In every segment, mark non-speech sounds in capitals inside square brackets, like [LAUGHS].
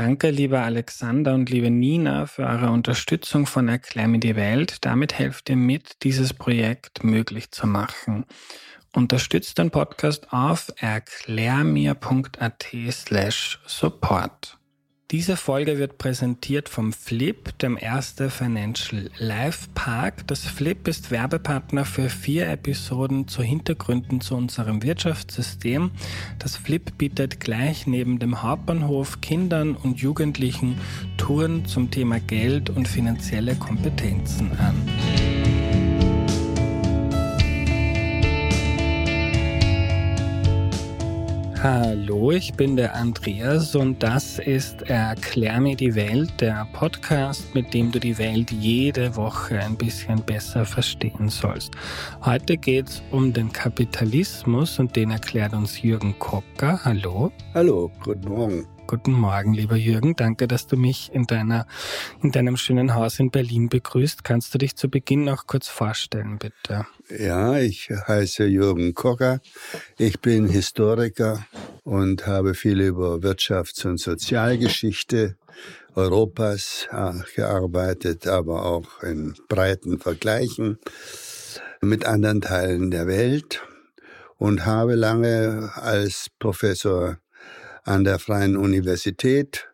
Danke, lieber Alexander und liebe Nina, für eure Unterstützung von Erklär mir die Welt. Damit helft ihr mit, dieses Projekt möglich zu machen. Unterstützt den Podcast auf erklärmir.at slash support. Diese Folge wird präsentiert vom Flip, dem Erste Financial Life Park. Das Flip ist Werbepartner für vier Episoden zu Hintergründen zu unserem Wirtschaftssystem. Das Flip bietet gleich neben dem Hauptbahnhof Kindern und Jugendlichen Touren zum Thema Geld und finanzielle Kompetenzen an. Hallo, ich bin der Andreas und das ist Erklär mir die Welt, der Podcast, mit dem du die Welt jede Woche ein bisschen besser verstehen sollst. Heute geht es um den Kapitalismus und den erklärt uns Jürgen Kocker. Hallo. Hallo, guten Morgen. Guten Morgen, lieber Jürgen. Danke, dass du mich in, deiner, in deinem schönen Haus in Berlin begrüßt. Kannst du dich zu Beginn noch kurz vorstellen, bitte? Ja, ich heiße Jürgen Kocker. Ich bin Historiker und habe viel über Wirtschafts- und Sozialgeschichte Europas äh, gearbeitet, aber auch in breiten Vergleichen mit anderen Teilen der Welt und habe lange als Professor an der Freien Universität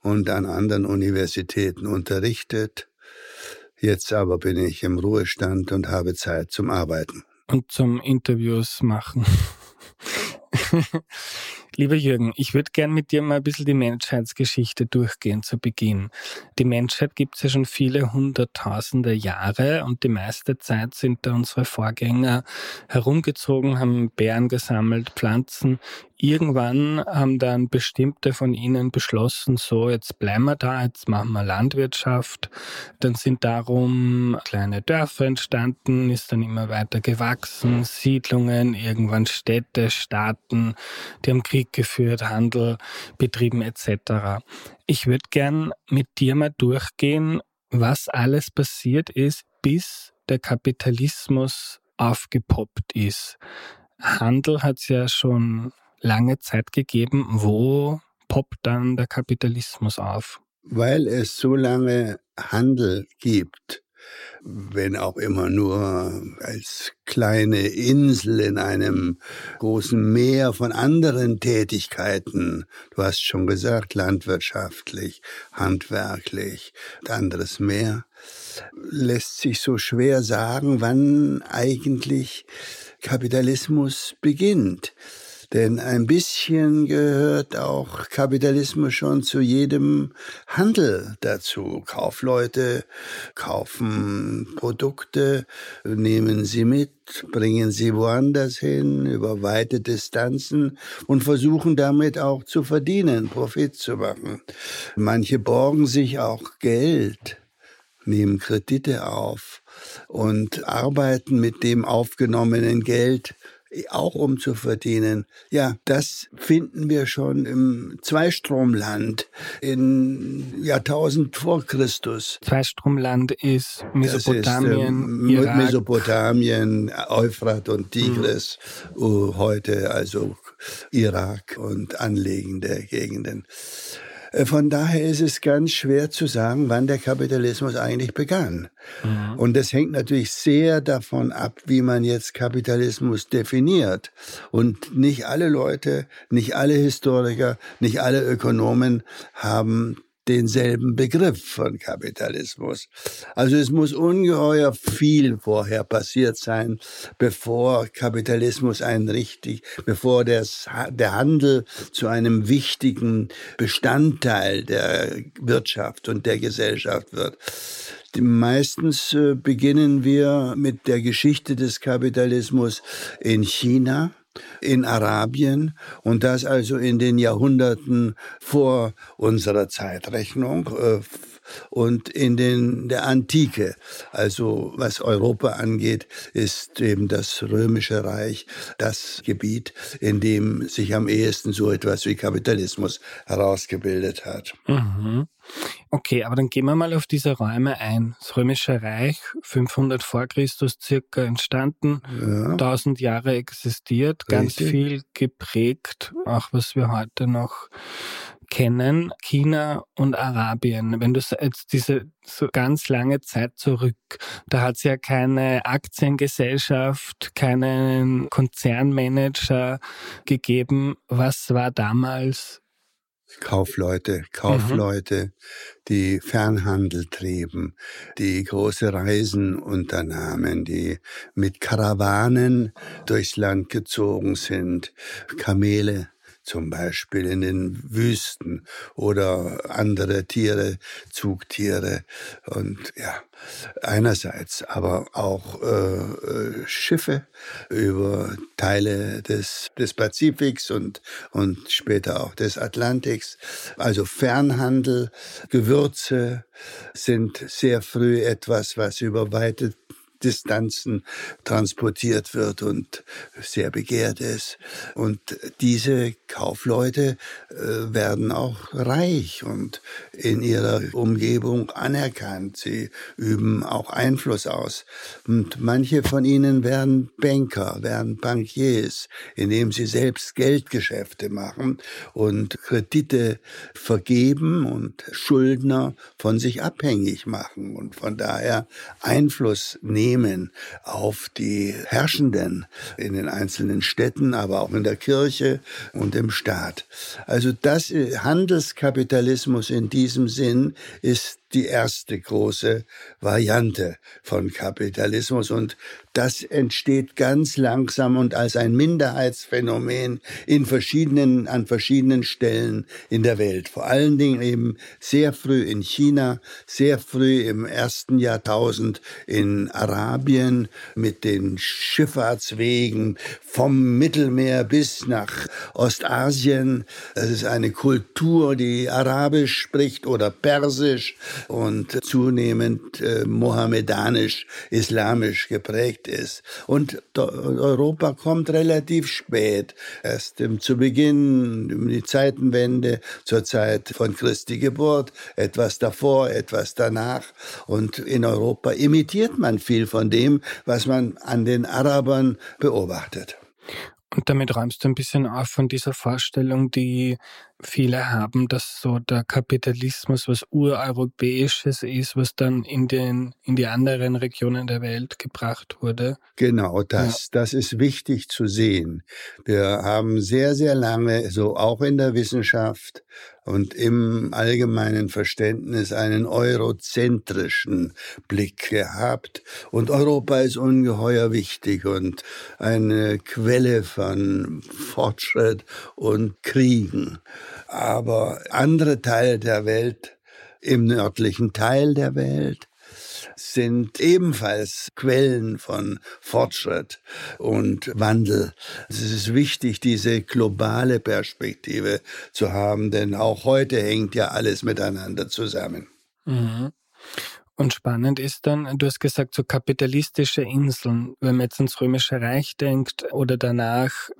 und an anderen Universitäten unterrichtet. Jetzt aber bin ich im Ruhestand und habe Zeit zum Arbeiten. Und zum Interviews machen. [LAUGHS] Lieber Jürgen, ich würde gern mit dir mal ein bisschen die Menschheitsgeschichte durchgehen zu Beginn. Die Menschheit gibt es ja schon viele hunderttausende Jahre und die meiste Zeit sind da unsere Vorgänger herumgezogen, haben Bären gesammelt, Pflanzen irgendwann haben dann bestimmte von ihnen beschlossen, so jetzt bleiben wir da, jetzt machen wir Landwirtschaft. Dann sind darum kleine Dörfer entstanden, ist dann immer weiter gewachsen, Siedlungen, irgendwann Städte, Staaten, die haben Krieg geführt, Handel betrieben etc. Ich würde gern mit dir mal durchgehen, was alles passiert ist, bis der Kapitalismus aufgepoppt ist. Handel hat es ja schon lange Zeit gegeben. Wo poppt dann der Kapitalismus auf? Weil es so lange Handel gibt, wenn auch immer nur als kleine Insel in einem großen Meer von anderen Tätigkeiten. Du hast schon gesagt, landwirtschaftlich, handwerklich, anderes Meer. Lässt sich so schwer sagen, wann eigentlich Kapitalismus beginnt. Denn ein bisschen gehört auch Kapitalismus schon zu jedem Handel dazu. Kaufleute kaufen Produkte, nehmen sie mit, bringen sie woanders hin, über weite Distanzen und versuchen damit auch zu verdienen, Profit zu machen. Manche borgen sich auch Geld, nehmen Kredite auf und arbeiten mit dem aufgenommenen Geld auch um zu verdienen. Ja, das finden wir schon im Zweistromland in Jahrtausend vor Christus. Zweistromland ist Mesopotamien, ist, ähm, Mesopotamien, Euphrat und Tigris, mhm. heute also Irak und anlegende Gegenden. Äh, von daher ist es ganz schwer zu sagen, wann der Kapitalismus eigentlich begann. Mhm. Und das hängt natürlich sehr davon ab, wie man jetzt Kapitalismus definiert. Und nicht alle Leute, nicht alle Historiker, nicht alle Ökonomen haben denselben Begriff von Kapitalismus. Also es muss ungeheuer viel vorher passiert sein, bevor Kapitalismus ein richtig, bevor das, der Handel zu einem wichtigen Bestandteil der Wirtschaft und der Gesellschaft wird. Meistens äh, beginnen wir mit der Geschichte des Kapitalismus in China in Arabien und das also in den Jahrhunderten vor unserer Zeitrechnung äh, und in den, der Antike. Also was Europa angeht, ist eben das Römische Reich das Gebiet, in dem sich am ehesten so etwas wie Kapitalismus herausgebildet hat. Mhm. Okay, aber dann gehen wir mal auf diese Räume ein. Das Römische Reich, 500 vor Christus circa entstanden, ja. 1000 Jahre existiert, ganz Richtig. viel geprägt, auch was wir heute noch kennen, China und Arabien. Wenn du jetzt diese so ganz lange Zeit zurück, da hat es ja keine Aktiengesellschaft, keinen Konzernmanager gegeben. Was war damals Kaufleute, Kaufleute, mhm. die Fernhandel trieben, die große Reisen unternahmen, die mit Karawanen durchs Land gezogen sind, Kamele zum Beispiel in den Wüsten oder andere Tiere, Zugtiere und ja, einerseits, aber auch äh, Schiffe über Teile des, des Pazifiks und, und später auch des Atlantiks. Also Fernhandel, Gewürze sind sehr früh etwas, was über weite Distanzen transportiert wird und sehr begehrt ist. Und diese Kaufleute äh, werden auch reich und in ihrer Umgebung anerkannt. Sie üben auch Einfluss aus. Und manche von ihnen werden Banker, werden Bankiers, indem sie selbst Geldgeschäfte machen und Kredite vergeben und Schuldner von sich abhängig machen und von daher Einfluss nehmen nehmen auf die Herrschenden in den einzelnen Städten, aber auch in der Kirche und im Staat. Also das äh, Handelskapitalismus in diesem Sinn ist die erste große Variante von Kapitalismus. Und das entsteht ganz langsam und als ein Minderheitsphänomen in verschiedenen, an verschiedenen Stellen in der Welt. Vor allen Dingen eben sehr früh in China, sehr früh im ersten Jahrtausend in Arabien mit den Schifffahrtswegen vom Mittelmeer bis nach Ostasien. Es ist eine Kultur, die Arabisch spricht oder Persisch und zunehmend äh, mohammedanisch-islamisch geprägt ist. Und Europa kommt relativ spät, erst im, zu Beginn, um die Zeitenwende, zur Zeit von Christi Geburt, etwas davor, etwas danach. Und in Europa imitiert man viel von dem, was man an den Arabern beobachtet. Und damit räumst du ein bisschen auf von dieser Vorstellung, die viele haben, dass so der Kapitalismus was ureuropäisches ist, was dann in den in die anderen Regionen der Welt gebracht wurde. Genau, das ja. das ist wichtig zu sehen. Wir haben sehr sehr lange so auch in der Wissenschaft und im allgemeinen Verständnis einen eurozentrischen Blick gehabt und Europa ist ungeheuer wichtig und eine Quelle von Fortschritt und Kriegen aber andere Teile der Welt, im nördlichen Teil der Welt, sind ebenfalls Quellen von Fortschritt und Wandel. Es ist wichtig, diese globale Perspektive zu haben, denn auch heute hängt ja alles miteinander zusammen. Mhm. Und spannend ist dann, du hast gesagt, so kapitalistische Inseln, wenn man jetzt ans Römische Reich denkt oder danach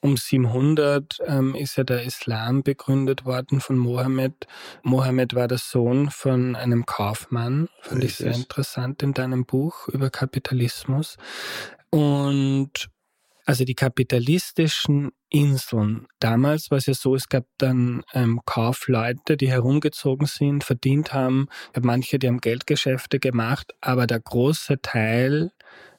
um 700 ähm, ist ja der Islam begründet worden von Mohammed. Mohammed war der Sohn von einem Kaufmann, fand ich sehr interessant in deinem Buch über Kapitalismus. Und also die kapitalistischen Inseln. Damals war es ja so, es gab dann ähm, Kaufleute, die herumgezogen sind, verdient haben. Manche, die haben Geldgeschäfte gemacht, aber der große Teil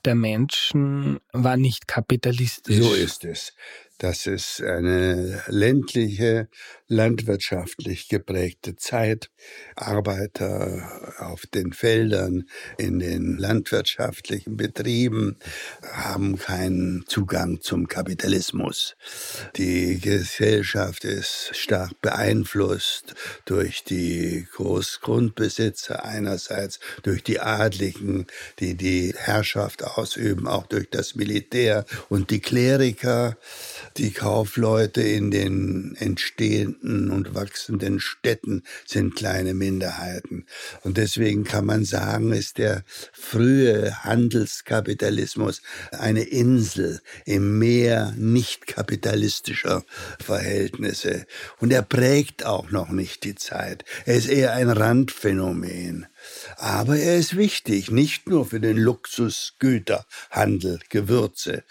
der Menschen war nicht kapitalistisch. So ist es. Das ist eine ländliche, landwirtschaftlich geprägte Zeit. Arbeiter auf den Feldern, in den landwirtschaftlichen Betrieben haben keinen Zugang zum Kapitalismus. Die Gesellschaft ist stark beeinflusst durch die Großgrundbesitzer einerseits, durch die Adligen, die die Herrschaft ausüben, auch durch das Militär und die Kleriker die Kaufleute in den entstehenden und wachsenden Städten sind kleine Minderheiten. Und deswegen kann man sagen, ist der frühe Handelskapitalismus eine Insel im Meer nicht kapitalistischer Verhältnisse. Und er prägt auch noch nicht die Zeit. Er ist eher ein Randphänomen. Aber er ist wichtig, nicht nur für den Luxusgüterhandel, Gewürze,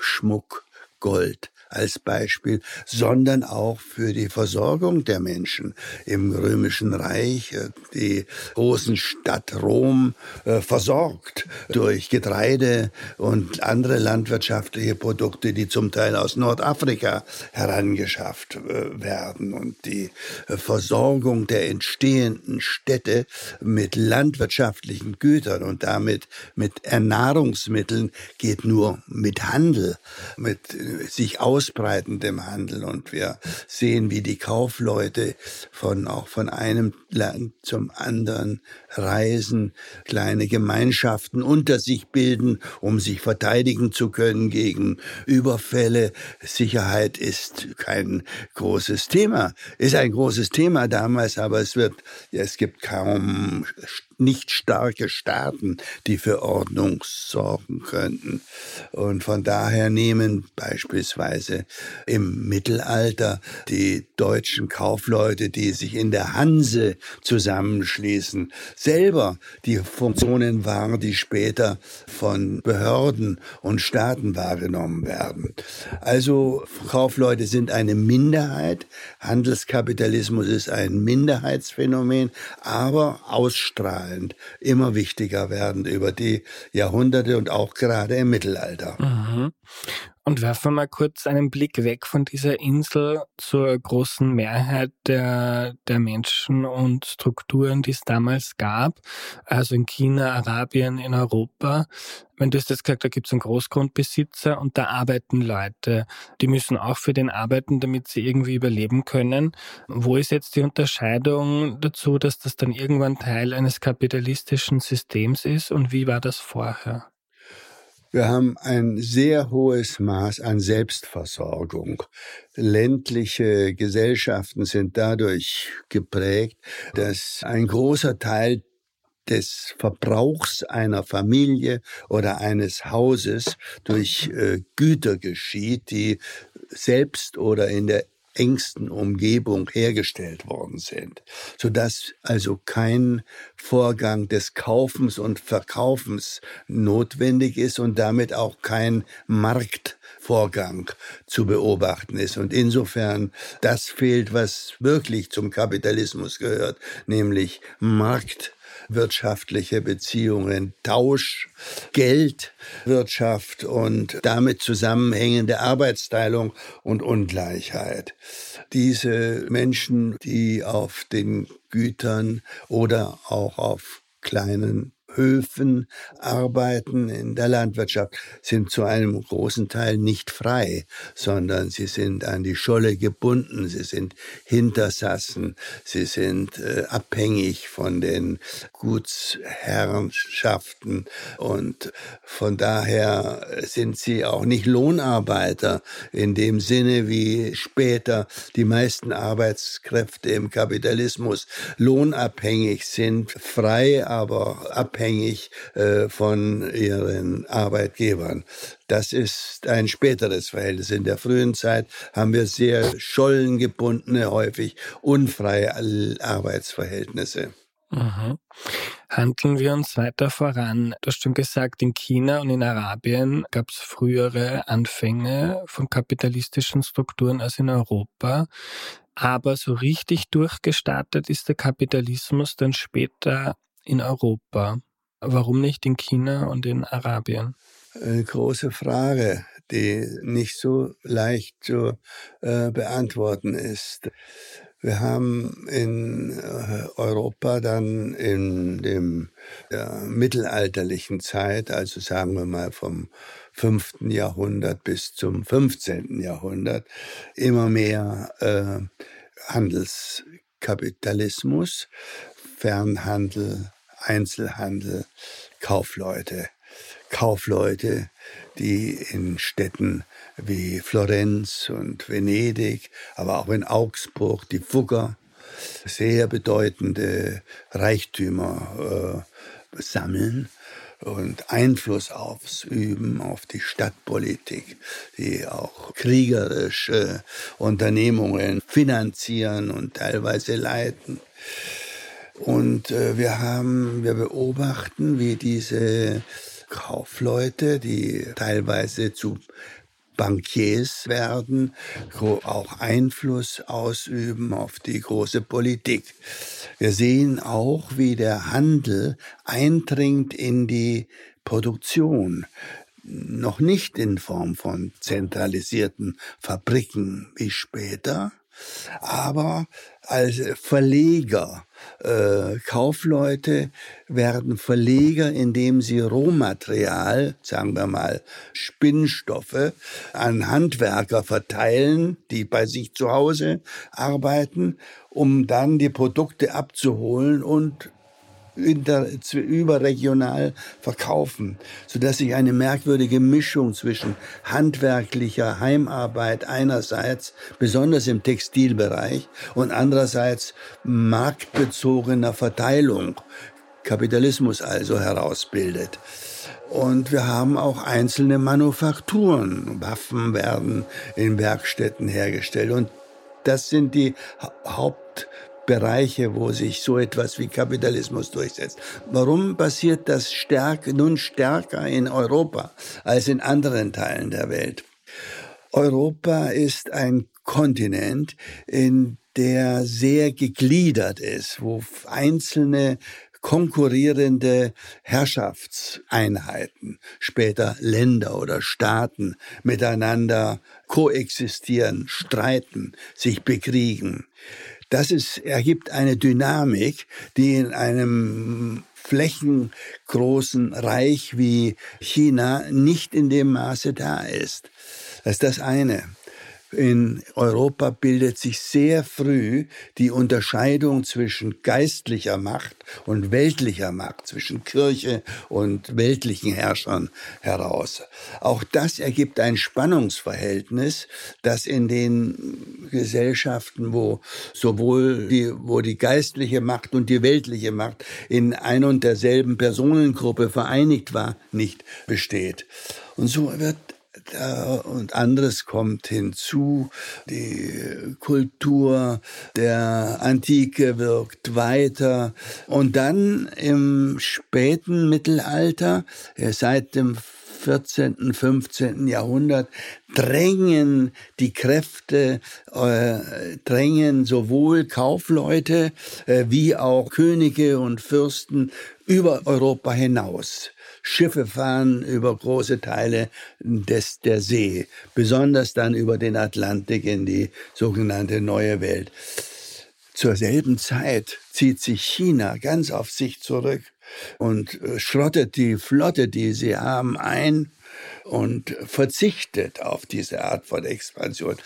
Schmuck, Gold, als Beispiel, sondern auch für die Versorgung der Menschen im römischen Reich, äh, die großen Stadt Rom äh, versorgt durch Getreide und andere landwirtschaftliche Produkte, die zum Teil aus Nordafrika herangeschafft äh, werden. Und die Versorgung der entstehenden Städte mit landwirtschaftlichen Gütern und damit mit Ernährungsmitteln geht nur mit Handel, mit sich aus ausbreitendem Handel und wir sehen, wie die Kaufleute von auch von einem Land zum anderen reisen, kleine Gemeinschaften unter sich bilden, um sich verteidigen zu können gegen Überfälle. Sicherheit ist kein großes Thema, ist ein großes Thema damals, aber es wird, es gibt kaum nicht starke Staaten, die für Ordnung sorgen könnten. Und von daher nehmen beispielsweise im Mittelalter die deutschen Kaufleute, die sich in der Hanse zusammenschließen, selber die Funktionen wahr, die später von Behörden und Staaten wahrgenommen werden. Also Kaufleute sind eine Minderheit, Handelskapitalismus ist ein Minderheitsphänomen, aber ausstrahlend strahlend, immer wichtiger werdend über die Jahrhunderte und auch gerade im Mittelalter. Mhm. Und werfen wir mal kurz einen Blick weg von dieser Insel zur großen Mehrheit der, der Menschen und Strukturen, die es damals gab. Also in China, Arabien, in Europa. Wenn du hast jetzt gesagt, da gibt es einen Großgrundbesitzer und da arbeiten Leute. Die müssen auch für den arbeiten, damit sie irgendwie überleben können. Wo ist jetzt die Unterscheidung dazu, dass das dann irgendwann Teil eines kapitalistischen Systems ist und wie war das vorher? Wir haben ein sehr hohes Maß an Selbstversorgung. Ländliche Gesellschaften sind dadurch geprägt, dass ein großer Teil des Verbrauchs einer Familie oder eines Hauses durch äh, Güter geschieht, die selbst oder in der engsten Umgebung hergestellt worden sind, sodass also kein Vorgang des Kaufens und Verkaufens notwendig ist und damit auch kein Marktvorgang zu beobachten ist. Und insofern das fehlt, was wirklich zum Kapitalismus gehört, nämlich Markt wirtschaftliche Beziehungen, Tausch, Geldwirtschaft und damit zusammenhängende Arbeitsteilung und Ungleichheit. Diese Menschen, die auf den Gütern oder auch auf kleinen Höfen arbeiten in der Landwirtschaft, sind zu einem großen Teil nicht frei, sondern sie sind an die Scholle gebunden, sie sind Hintersassen, sie sind äh, abhängig von den Gutsherrschaften und von daher sind sie auch nicht Lohnarbeiter in dem Sinne, wie später die meisten Arbeitskräfte im Kapitalismus. Lohnabhängig sind, frei, aber abhängig abhängig äh, von ihren Arbeitgebern. Das ist ein späteres Verhältnis. In der frühen Zeit haben wir sehr schollengebundene, häufig unfreie Arbeitsverhältnisse. Mhm. Handeln wir uns weiter voran. Du hast schon gesagt, in China und in Arabien gab es frühere Anfänge von kapitalistischen Strukturen als in Europa. Aber so richtig durchgestartet ist der Kapitalismus dann später in Europa. Warum nicht in China und in Arabien? Eine große Frage, die nicht so leicht zu äh, beantworten ist. Wir haben in äh, Europa dann in dem der mittelalterlichen Zeit, also sagen wir mal vom 5. Jahrhundert bis zum 15. Jahrhundert, immer mehr äh, Handelskapitalismus, Fernhandel, Einzelhandel, Kaufleute. Kaufleute, die in Städten wie Florenz und Venedig, aber auch in Augsburg, die Fugger, sehr bedeutende Reichtümer äh, sammeln und Einfluss ausüben auf die Stadtpolitik, die auch kriegerische Unternehmungen finanzieren und teilweise leiten. Und äh, wir haben, wir beobachten, wie diese Kaufleute, die teilweise zu Bankiers werden, auch Einfluss ausüben auf die große Politik. Wir sehen auch, wie der Handel eindringt in die Produktion noch nicht in Form von zentralisierten Fabriken wie später, aber als Verleger. Äh, Kaufleute werden Verleger, indem sie Rohmaterial, sagen wir mal Spinnstoffe, an Handwerker verteilen, die bei sich zu Hause arbeiten, um dann die Produkte abzuholen und inter, überregional verkaufen, sodass sich eine merkwürdige Mischung zwischen handwerklicher Heimarbeit einerseits, besonders im Textilbereich, und andererseits marktbezogener Verteilung, Kapitalismus also herausbildet. Und wir haben auch einzelne Manufakturen. Waffen werden in Werkstätten hergestellt. Und das sind die Haupt Bereiche, wo sich so etwas wie Kapitalismus durchsetzt. Warum passiert das stärk, nun stärker in Europa als in anderen Teilen der Welt? Europa ist ein Kontinent, in der sehr gegliedert ist, wo einzelne konkurrierende Herrschaftseinheiten, später Länder oder Staaten miteinander koexistieren, streiten, sich bekriegen. Das ist, ergibt eine Dynamik, die in einem flächengroßen Reich wie China nicht in dem Maße da ist. Das ist das eine in Europa bildet sich sehr früh die Unterscheidung zwischen geistlicher Macht und weltlicher Macht, zwischen Kirche und weltlichen Herrschern heraus. Auch das ergibt ein Spannungsverhältnis, das in den Gesellschaften, wo sowohl die, wo die geistliche Macht und die weltliche Macht in ein und derselben Personengruppe vereinigt war, nicht besteht. Und so wird und anderes kommt hinzu. Die Kultur der Antike wirkt weiter. Und dann im späten Mittelalter, äh, seit dem 14., 15. Jahrhundert drängen die Kräfte, äh, drängen sowohl Kaufleute äh, wie auch Könige und Fürsten über Europa hinaus. Schiffe fahren über große Teile des, der See, besonders dann über den Atlantik in die sogenannte Neue Welt. Zur selben Zeit zieht sich China ganz auf sich zurück und äh, schrottet die Flotte, die sie haben, ein und verzichtet auf diese Art von Expansion.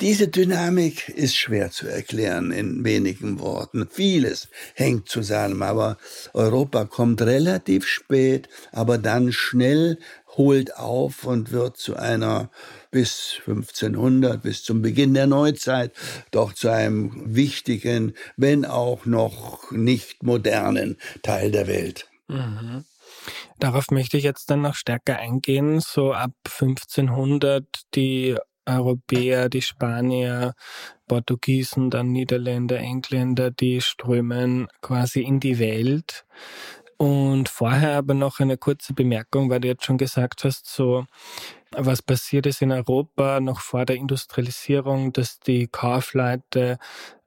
Diese Dynamik ist schwer zu erklären in wenigen Worten. Vieles hängt zusammen, aber Europa kommt relativ spät, aber dann schnell holt auf und wird zu einer bis 1500, bis zum Beginn der Neuzeit, doch zu einem wichtigen, wenn auch noch nicht modernen Teil der Welt. Mhm. Darauf möchte ich jetzt dann noch stärker eingehen. So ab 1500 die Europäer, die Spanier, Portugiesen, dann Niederländer, Engländer, die strömen quasi in die Welt. Und vorher aber noch eine kurze Bemerkung, weil du jetzt schon gesagt hast, so was passiert ist in Europa noch vor der Industrialisierung, dass die Kaufleute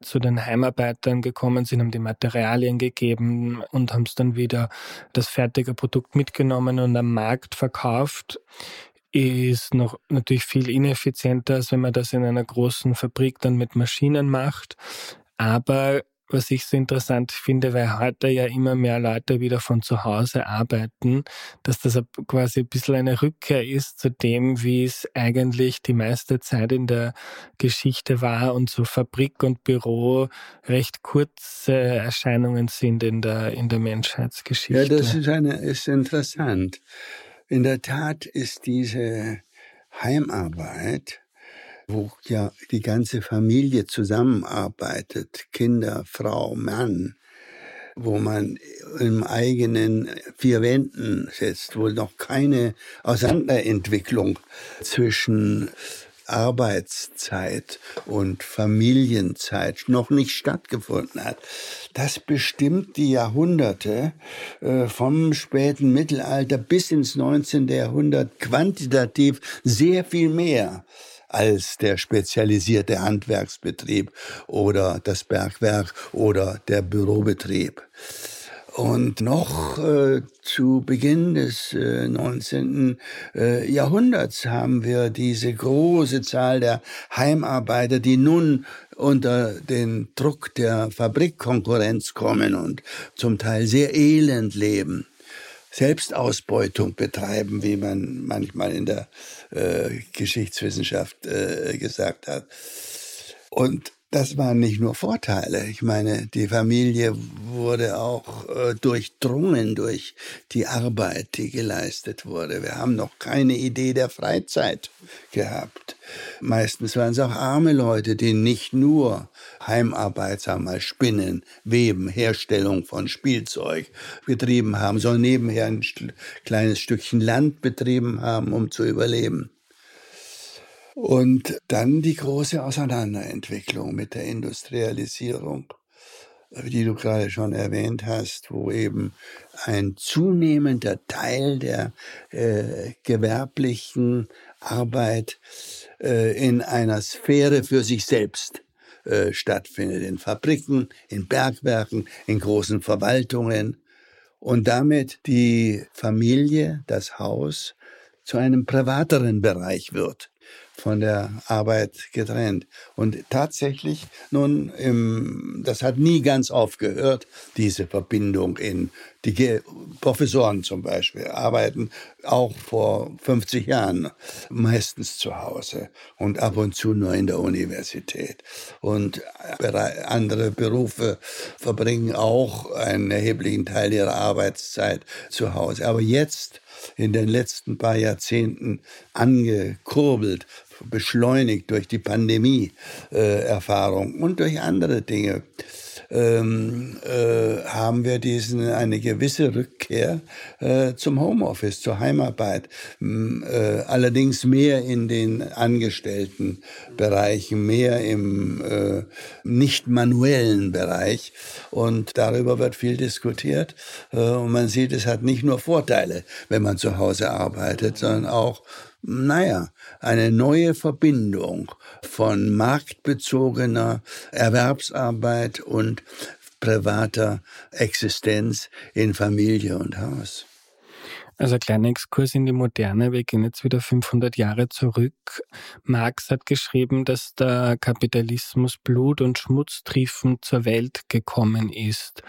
zu den Heimarbeitern gekommen sind, haben die Materialien gegeben und haben es dann wieder das fertige Produkt mitgenommen und am Markt verkauft ist noch natürlich viel ineffizienter, als wenn man das in einer großen Fabrik dann mit Maschinen macht. Aber was ich so interessant finde, weil heute ja immer mehr Leute wieder von zu Hause arbeiten, dass das quasi ein bisschen eine Rückkehr ist zu dem, wie es eigentlich die meiste Zeit in der Geschichte war und so Fabrik und Büro recht kurze Erscheinungen sind in der, in der Menschheitsgeschichte. Ja, das ist, eine, ist interessant. In der Tat ist diese Heimarbeit, wo ja die ganze Familie zusammenarbeitet, Kinder, Frau, Mann, wo man im eigenen vier Wänden sitzt, wo noch keine Auseinanderentwicklung zwischen Arbeitszeit und Familienzeit noch nicht stattgefunden hat. Das bestimmt die Jahrhunderte äh, vom späten Mittelalter bis ins 19. Jahrhundert quantitativ sehr viel mehr als der spezialisierte Handwerksbetrieb oder das Bergwerk oder der Bürobetrieb. Und noch äh, zu Beginn des äh, 19. Äh, Jahrhunderts haben wir diese große Zahl der Heimarbeiter, die nun unter den Druck der Fabrikkonkurrenz kommen und zum Teil sehr elend leben. Selbstausbeutung betreiben, wie man manchmal in der äh, Geschichtswissenschaft äh, gesagt hat. Und das waren nicht nur Vorteile. Ich meine, die Familie wurde auch äh, durchdrungen durch die Arbeit, die geleistet wurde. Wir haben noch keine Idee der Freizeit gehabt. Meistens waren es auch arme Leute, die nicht nur Heimarbeit, sagen wir mal, Spinnen, Weben, Herstellung von Spielzeug betrieben haben, sondern nebenher ein kleines Stückchen Land betrieben haben, um zu überleben. Und dann die große Auseinanderentwicklung mit der Industrialisierung, die du gerade schon erwähnt hast, wo eben ein zunehmender Teil der äh, gewerblichen Arbeit äh, in einer Sphäre für sich selbst äh, stattfindet, in Fabriken, in Bergwerken, in großen Verwaltungen. Und damit die Familie, das Haus zu einem privateren Bereich wird von der Arbeit getrennt. Und tatsächlich, nun, im, das hat nie ganz aufgehört, diese Verbindung in die Professoren zum Beispiel arbeiten auch vor 50 Jahren meistens zu Hause und ab und zu nur in der Universität. Und andere Berufe verbringen auch einen erheblichen Teil ihrer Arbeitszeit zu Hause. Aber jetzt in den letzten paar Jahrzehnten angekurbelt beschleunigt durch die Pandemie-Erfahrung äh, und durch andere Dinge, ähm, äh, haben wir diesen eine gewisse Rückkehr äh, zum Homeoffice, zur Heimarbeit. Ähm, äh, allerdings mehr in den angestellten Bereichen, mehr im äh, nicht manuellen Bereich. Und darüber wird viel diskutiert. Äh, und man sieht, es hat nicht nur Vorteile, wenn man zu Hause arbeitet, sondern auch naja, eine neue Verbindung von marktbezogener Erwerbsarbeit und privater Existenz in Familie und Haus. Also ein kleiner Exkurs in die Moderne. Wir gehen jetzt wieder 500 Jahre zurück. Marx hat geschrieben, dass der Kapitalismus Blut und Schmutztriefen zur Welt gekommen ist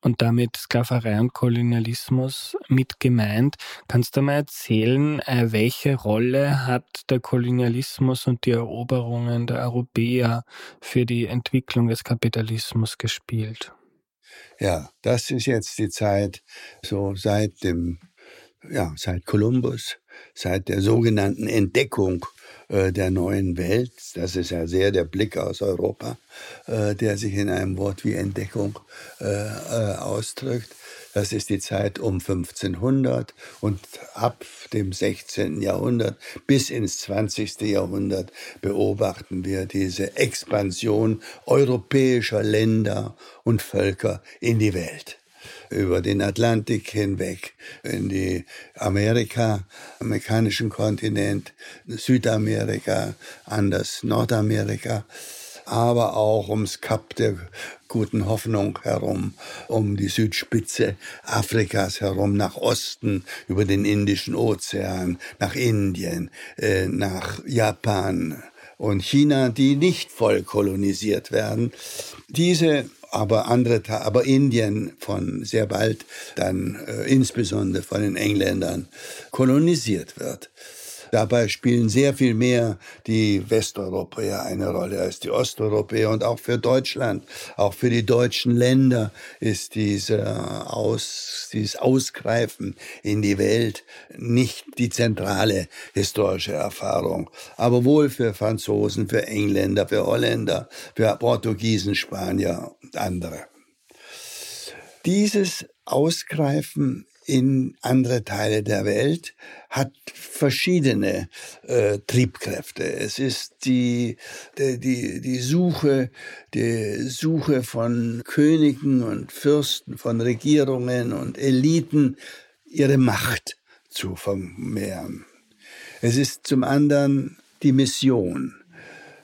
und damit Sklaverei und Kolonialismus mit gemeint. Kannst du mal erzählen, äh, welche Rolle hat der Kolonialismus und die Eroberungen der Europäer für die Entwicklung des Kapitalismus gespielt? Ja, das ist jetzt die Zeit, so seit dem ja, seit Kolumbus, seit der sogenannten Entdeckung äh, der neuen Welt, das ist ja sehr der Blick aus Europa, äh, der sich in einem Wort wie Entdeckung äh, ausdrückt. Das ist die Zeit um 1500 und ab dem 16. Jahrhundert bis ins 20. Jahrhundert beobachten wir diese Expansion europäischer Länder und Völker in die Welt über den Atlantik hinweg in die Amerika, amerikanischen Kontinent, Südamerika, an das Nordamerika aber auch ums Kap der guten Hoffnung herum, um die Südspitze Afrikas herum, nach Osten, über den Indischen Ozean, nach Indien, äh, nach Japan und China, die nicht voll kolonisiert werden. Diese aber andere, aber Indien von sehr bald dann äh, insbesondere von den Engländern kolonisiert wird. Dabei spielen sehr viel mehr die Westeuropäer eine Rolle als die Osteuropäer und auch für Deutschland, auch für die deutschen Länder ist diese Aus, dieses Ausgreifen in die Welt nicht die zentrale historische Erfahrung, aber wohl für Franzosen, für Engländer, für Holländer, für Portugiesen, Spanier und andere. Dieses Ausgreifen in andere Teile der Welt, hat verschiedene äh, Triebkräfte. Es ist die, die, die Suche, die Suche von Königen und Fürsten, von Regierungen und Eliten, ihre Macht zu vermehren. Es ist zum anderen die Mission.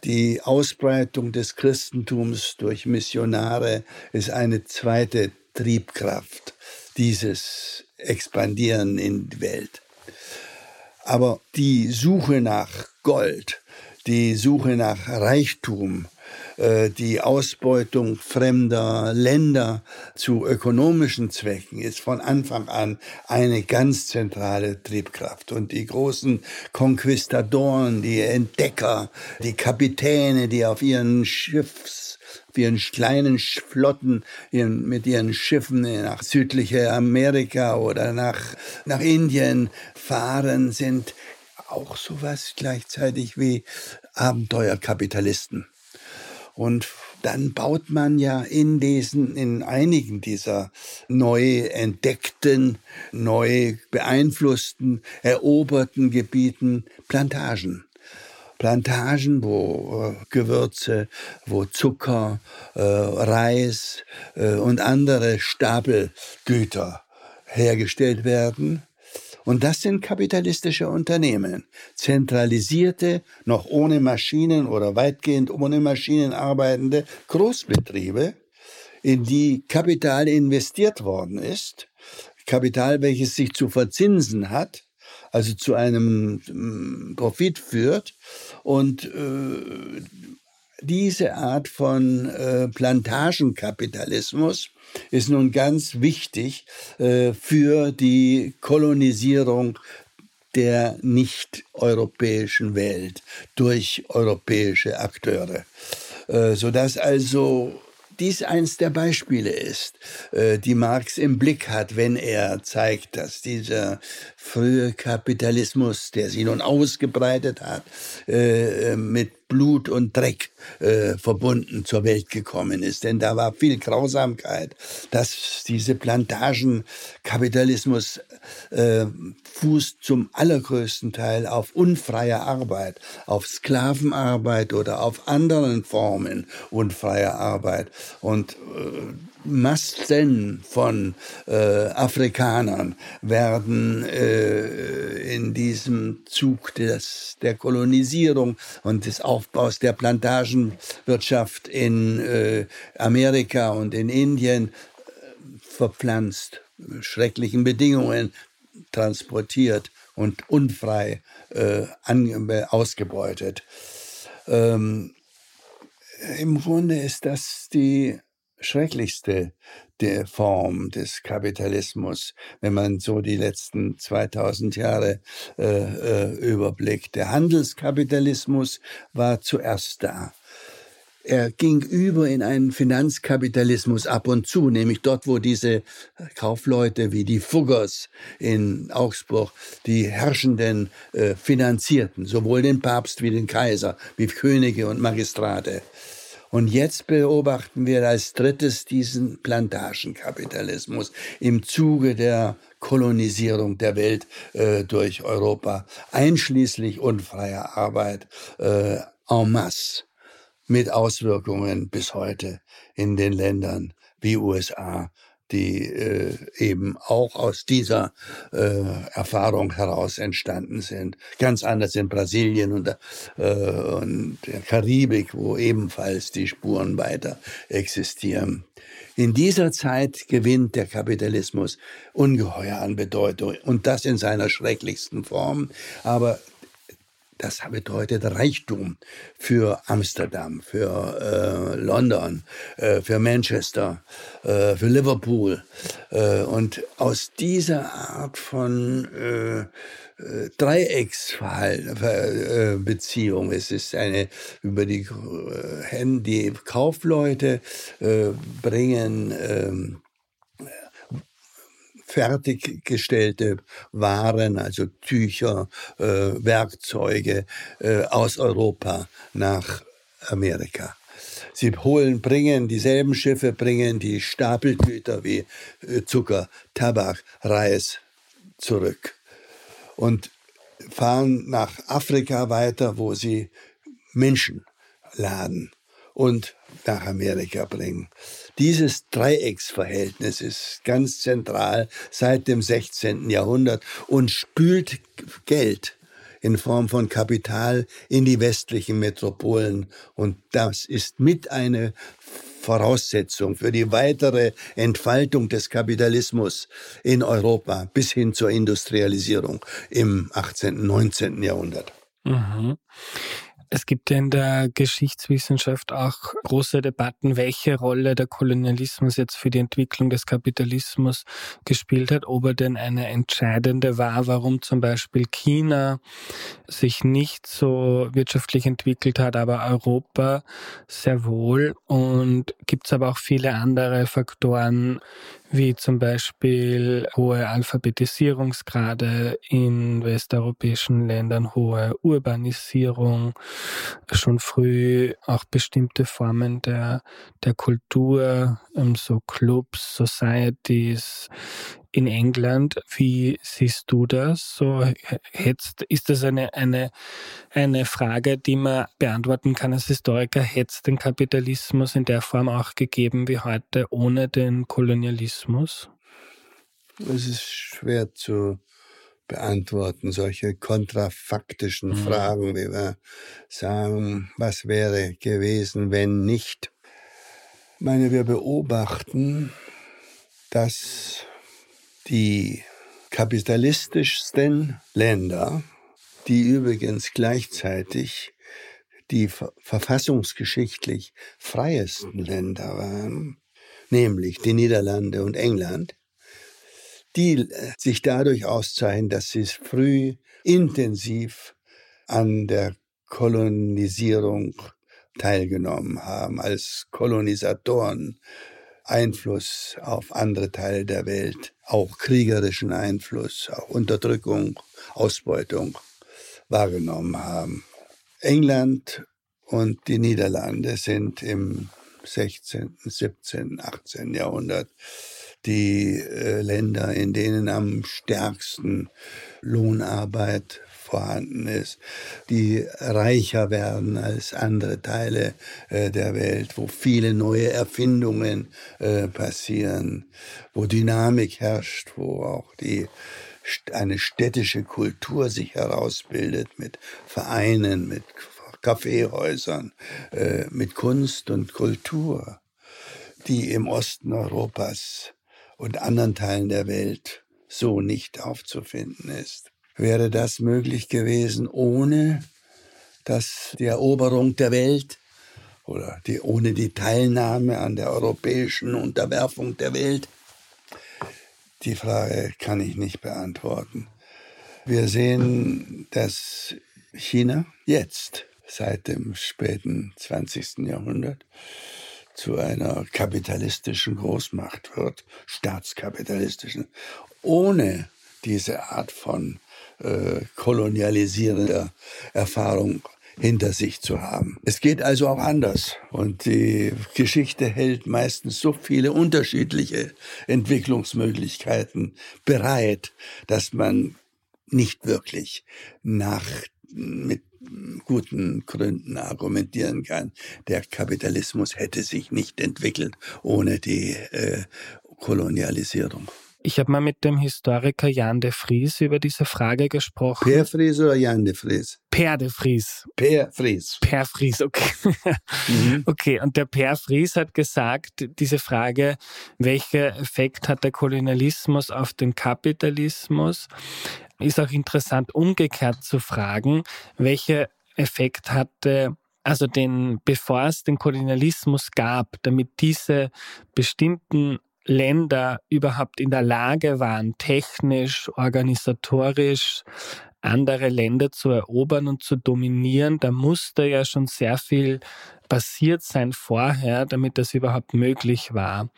Die Ausbreitung des Christentums durch Missionare ist eine zweite Triebkraft dieses Expandieren in die Welt. Aber die Suche nach Gold, die Suche nach Reichtum, äh, die Ausbeutung fremder Länder zu ökonomischen Zwecken ist von Anfang an eine ganz zentrale Triebkraft. Und die großen Konquistadoren, die Entdecker, die Kapitäne, die auf ihren Schiffs ihren kleinen Flotten ihren, mit ihren Schiffen nach südliche Amerika oder nach, nach Indien fahren, sind auch sowas gleichzeitig wie Abenteuerkapitalisten. Und dann baut man ja in diesen, in einigen dieser neu entdeckten, neu beeinflussten, eroberten Gebieten Plantagen. Plantagen, wo äh, Gewürze, wo Zucker, äh, Reis äh, und andere Stapelgüter hergestellt werden und das sind kapitalistische Unternehmen. Zentralisierte, noch ohne Maschinen oder weitgehend ohne Maschinen arbeitende Großbetriebe, in die Kapital investiert worden ist. Kapital, welches sich zu verzinsen hat, also zu einem mm, Profit führt. Und äh, diese Art von äh, Plantagenkapitalismus ist nun ganz wichtig äh, für die Kolonisierung der nicht-europäischen Welt durch europäische Akteure, äh, sodass also dies eins der Beispiele ist, äh, die Marx im Blick hat, wenn er zeigt, dass dieser frühe Kapitalismus, der sich nun ausgebreitet hat, äh, mit Blut und Dreck äh, verbunden zur Welt gekommen ist. Denn da war viel Grausamkeit, dass diese Plantagenkapitalismus äh, fußt zum allergrößten Teil auf unfreier Arbeit, auf Sklavenarbeit oder auf anderen Formen unfreier Arbeit. Und äh, Massen von äh, Afrikanern werden äh, in diesem Zug des, der Kolonisierung und des Aufbaus der Plantagenwirtschaft in äh, Amerika und in Indien äh, verpflanzt, schrecklichen Bedingungen transportiert und unfrei äh, ausgebeutet. Ähm, Im Grunde ist das die schrecklichste der Form des Kapitalismus, wenn man so die letzten 2000 Jahre äh, äh, überblickt. Der Handelskapitalismus war zuerst da. Er ging über in einen Finanzkapitalismus ab und zu, nämlich dort, wo diese Kaufleute wie die Fuggers in Augsburg die Herrschenden äh, finanzierten, sowohl den Papst wie den Kaiser, wie Könige und Magistrate. Und jetzt beobachten wir als drittes diesen Plantagenkapitalismus im Zuge der Kolonisierung der Welt äh, durch Europa, einschließlich unfreier Arbeit äh, en masse, mit Auswirkungen bis heute in den Ländern wie USA, die äh, eben auch aus dieser äh, Erfahrung heraus entstanden sind. Ganz anders in Brasilien und, äh, und der Karibik, wo ebenfalls die Spuren weiter existieren. In dieser Zeit gewinnt der Kapitalismus ungeheuer an Bedeutung und das in seiner schrecklichsten Form. Aber das bedeutet Reichtum für Amsterdam, für äh, London, äh, für Manchester, äh, für Liverpool. Äh, und aus dieser Art von äh, äh, Dreiecksbeziehung, es ist eine über die Hände, die Kaufleute bringen ähm, fertiggestellte Waren, also Tücher, äh, Werkzeuge äh, aus Europa nach Amerika. Sie holen, bringen, dieselben Schiffe bringen die Stapelgüter wie äh, Zucker, Tabak, Reis zurück und fahren nach Afrika weiter, wo sie Menschen laden und nach Amerika bringen. Dieses Dreiecksverhältnis ist ganz zentral seit dem 16. Jahrhundert und spült Geld in Form von Kapital in die westlichen Metropolen. Und das ist mit eine Voraussetzung für die weitere Entfaltung des Kapitalismus in Europa bis hin zur Industrialisierung im 18., 19. Jahrhundert. Mhm. Es gibt ja in der Geschichtswissenschaft auch große Debatten, welche Rolle der Kolonialismus jetzt für die Entwicklung des Kapitalismus gespielt hat, ob er denn eine entscheidende war, warum zum Beispiel China sich nicht so wirtschaftlich entwickelt hat, aber Europa sehr wohl. Und gibt es aber auch viele andere Faktoren, wie zum Beispiel hohe Alphabetisierungsgrade in westeuropäischen Ländern, hohe Urbanisierung, schon früh auch bestimmte Formen der, der Kultur, ähm, so Clubs, Societies, in England. Wie siehst du das? So, hättest, ist das eine, eine, eine Frage, die man beantworten kann als Historiker? Hätte es den Kapitalismus in der Form auch gegeben wie heute ohne den Kolonialismus? Es ist schwer zu beantworten, solche kontrafaktischen mhm. Fragen, wie wir sagen, was wäre gewesen, wenn nicht. Ich meine, wir beobachten, dass die kapitalistischsten Länder, die übrigens gleichzeitig die verfassungsgeschichtlich freiesten Länder waren, nämlich die Niederlande und England, die äh, sich dadurch auszeichnen, dass sie früh intensiv an der Kolonisierung teilgenommen haben, als Kolonisatoren Einfluss auf andere Teile der Welt, auch kriegerischen Einfluss, auch Unterdrückung, Ausbeutung wahrgenommen haben. England und die Niederlande sind im 16., 17., 18. Jahrhundert die äh, Länder, in denen am stärksten Lohnarbeit vorhanden ist, die reicher werden als andere Teile äh, der Welt, wo viele neue Erfindungen äh, passieren, wo Dynamik herrscht, wo auch die eine städtische Kultur sich herausbildet mit Vereinen, mit Kaffeehäusern, äh, mit Kunst und Kultur, die im Osten Europas und anderen Teilen der Welt so nicht aufzufinden ist. Wäre das möglich gewesen ohne dass die Eroberung der Welt oder die, ohne die Teilnahme an der europäischen Unterwerfung der Welt? Die Frage kann ich nicht beantworten. Wir sehen, dass China jetzt seit dem späten 20. Jahrhundert zu einer kapitalistischen Großmacht wird, staatskapitalistischen, ohne diese Art von äh, kolonialisierender Erfahrung hinter sich zu haben. Es geht also auch anders. Und die Geschichte hält meistens so viele unterschiedliche Entwicklungsmöglichkeiten bereit, dass man nicht wirklich nach, mit guten Gründen argumentieren kann, der Kapitalismus hätte sich nicht entwickelt ohne die äh, Kolonialisierung. Ich habe mal mit dem Historiker Jan de Vries über diese Frage gesprochen. Per Vries oder Jan de Vries? Per de Vries. Per Vries. Per Vries, okay. Mhm. [LAUGHS] Okay, und der Per Vries hat gesagt, diese Frage, welcher Effekt hat der Kolonialismus auf den Kapitalismus, ist auch interessant umgekehrt zu fragen, welcher Effekt hatte also den, bevor es den Kolonialismus gab, damit diese bestimmten Länder überhaupt in der Lage waren, technisch, organisatorisch andere Länder zu erobern und zu dominieren, da musste ja schon sehr viel passiert sein vorher, damit das überhaupt möglich war.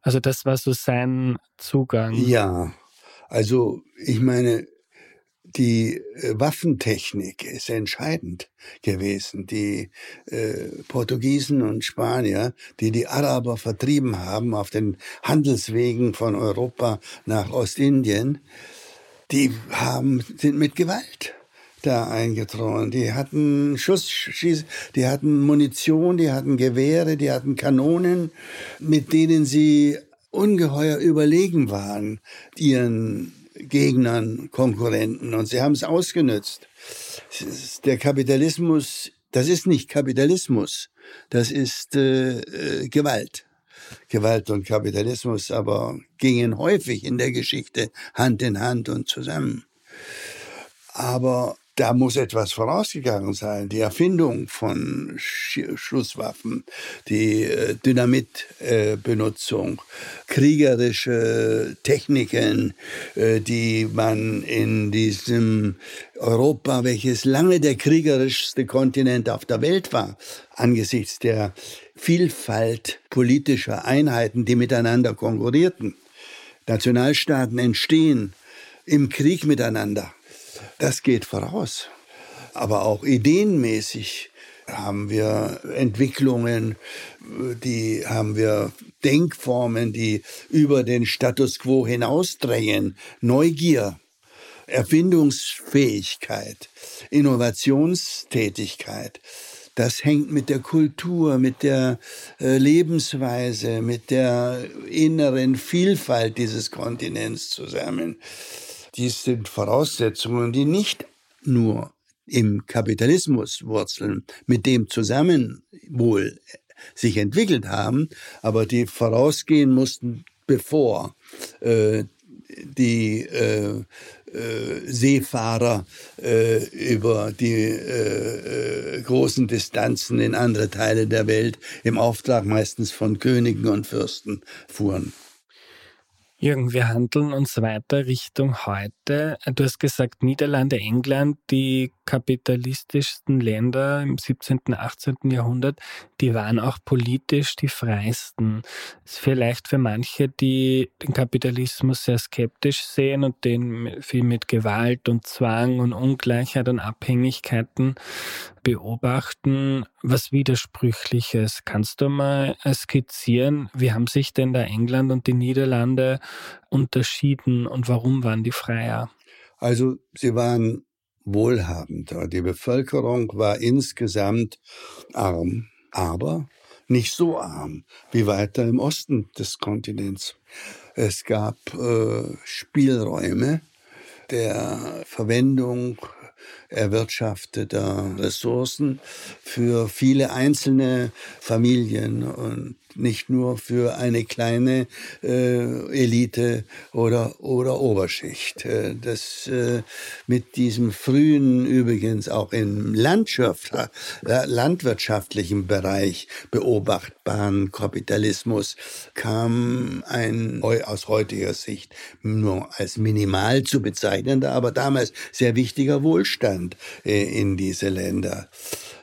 Also das war so sein Zugang. Ja, also ich meine, die äh, Waffentechnik ist entscheidend gewesen. Die äh, Portugiesen und Spanier, die die Araber vertrieben haben auf den Handelswegen von Europa nach Ostindien, die haben, sind mit Gewalt da eingedrungen. Die hatten Schussschieß, die hatten Munition, die hatten Gewehre, die hatten Kanonen, mit denen sie ungeheuer überlegen waren, ihren Gegnern, Konkurrenten. Und sie haben es ausgenützt. Der Kapitalismus, das ist nicht Kapitalismus, das ist äh, äh, Gewalt. Gewalt und Kapitalismus aber gingen häufig in der Geschichte Hand in Hand und zusammen. Aber da muss etwas vorausgegangen sein. Die Erfindung von Sch Schusswaffen, die äh, Dynamitbenutzung, äh, kriegerische Techniken, äh, die man in diesem Europa, welches lange der kriegerischste Kontinent auf der Welt war, angesichts der Vielfalt politischer Einheiten, die miteinander konkurrierten. Nationalstaaten entstehen im Krieg miteinander das geht voraus. Aber auch ideenmäßig haben wir Entwicklungen, die haben wir Denkformen, die über den Status quo hinausdrängen. Neugier, Erfindungsfähigkeit, Innovationstätigkeit. Das hängt mit der Kultur, mit der äh, Lebensweise, mit der inneren Vielfalt dieses Kontinents zusammen. Dies sind Voraussetzungen, die nicht nur im Kapitalismus wurzeln, mit dem zusammen wohl sich entwickelt haben, aber die vorausgehen mussten, bevor äh, die äh, äh, Seefahrer äh, über die äh, äh, großen Distanzen in andere Teile der Welt im Auftrag meistens von Königen und Fürsten fuhren. Jürgen, wir handeln uns weiter Richtung heute. Du hast gesagt, Niederlande, England, die kapitalistischsten Länder im 17., und 18. Jahrhundert, die waren auch politisch die freisten. Ist vielleicht für manche, die den Kapitalismus sehr skeptisch sehen und den viel mit Gewalt und Zwang und Ungleichheit und Abhängigkeiten beobachten, was Widersprüchliches. Kannst du mal skizzieren, wie haben sich denn da England und die Niederlande unterschieden und warum waren die freier? Also sie waren wohlhabender. Die Bevölkerung war insgesamt arm, aber nicht so arm wie weiter im Osten des Kontinents. Es gab äh, Spielräume der Verwendung erwirtschafteter Ressourcen für viele einzelne Familien und nicht nur für eine kleine äh, Elite oder, oder Oberschicht. Äh, das äh, mit diesem frühen, übrigens auch im Landschaft, äh, landwirtschaftlichen Bereich beobachtbaren Kapitalismus kam ein aus heutiger Sicht nur als minimal zu bezeichnender, aber damals sehr wichtiger Wohlstand äh, in diese Länder.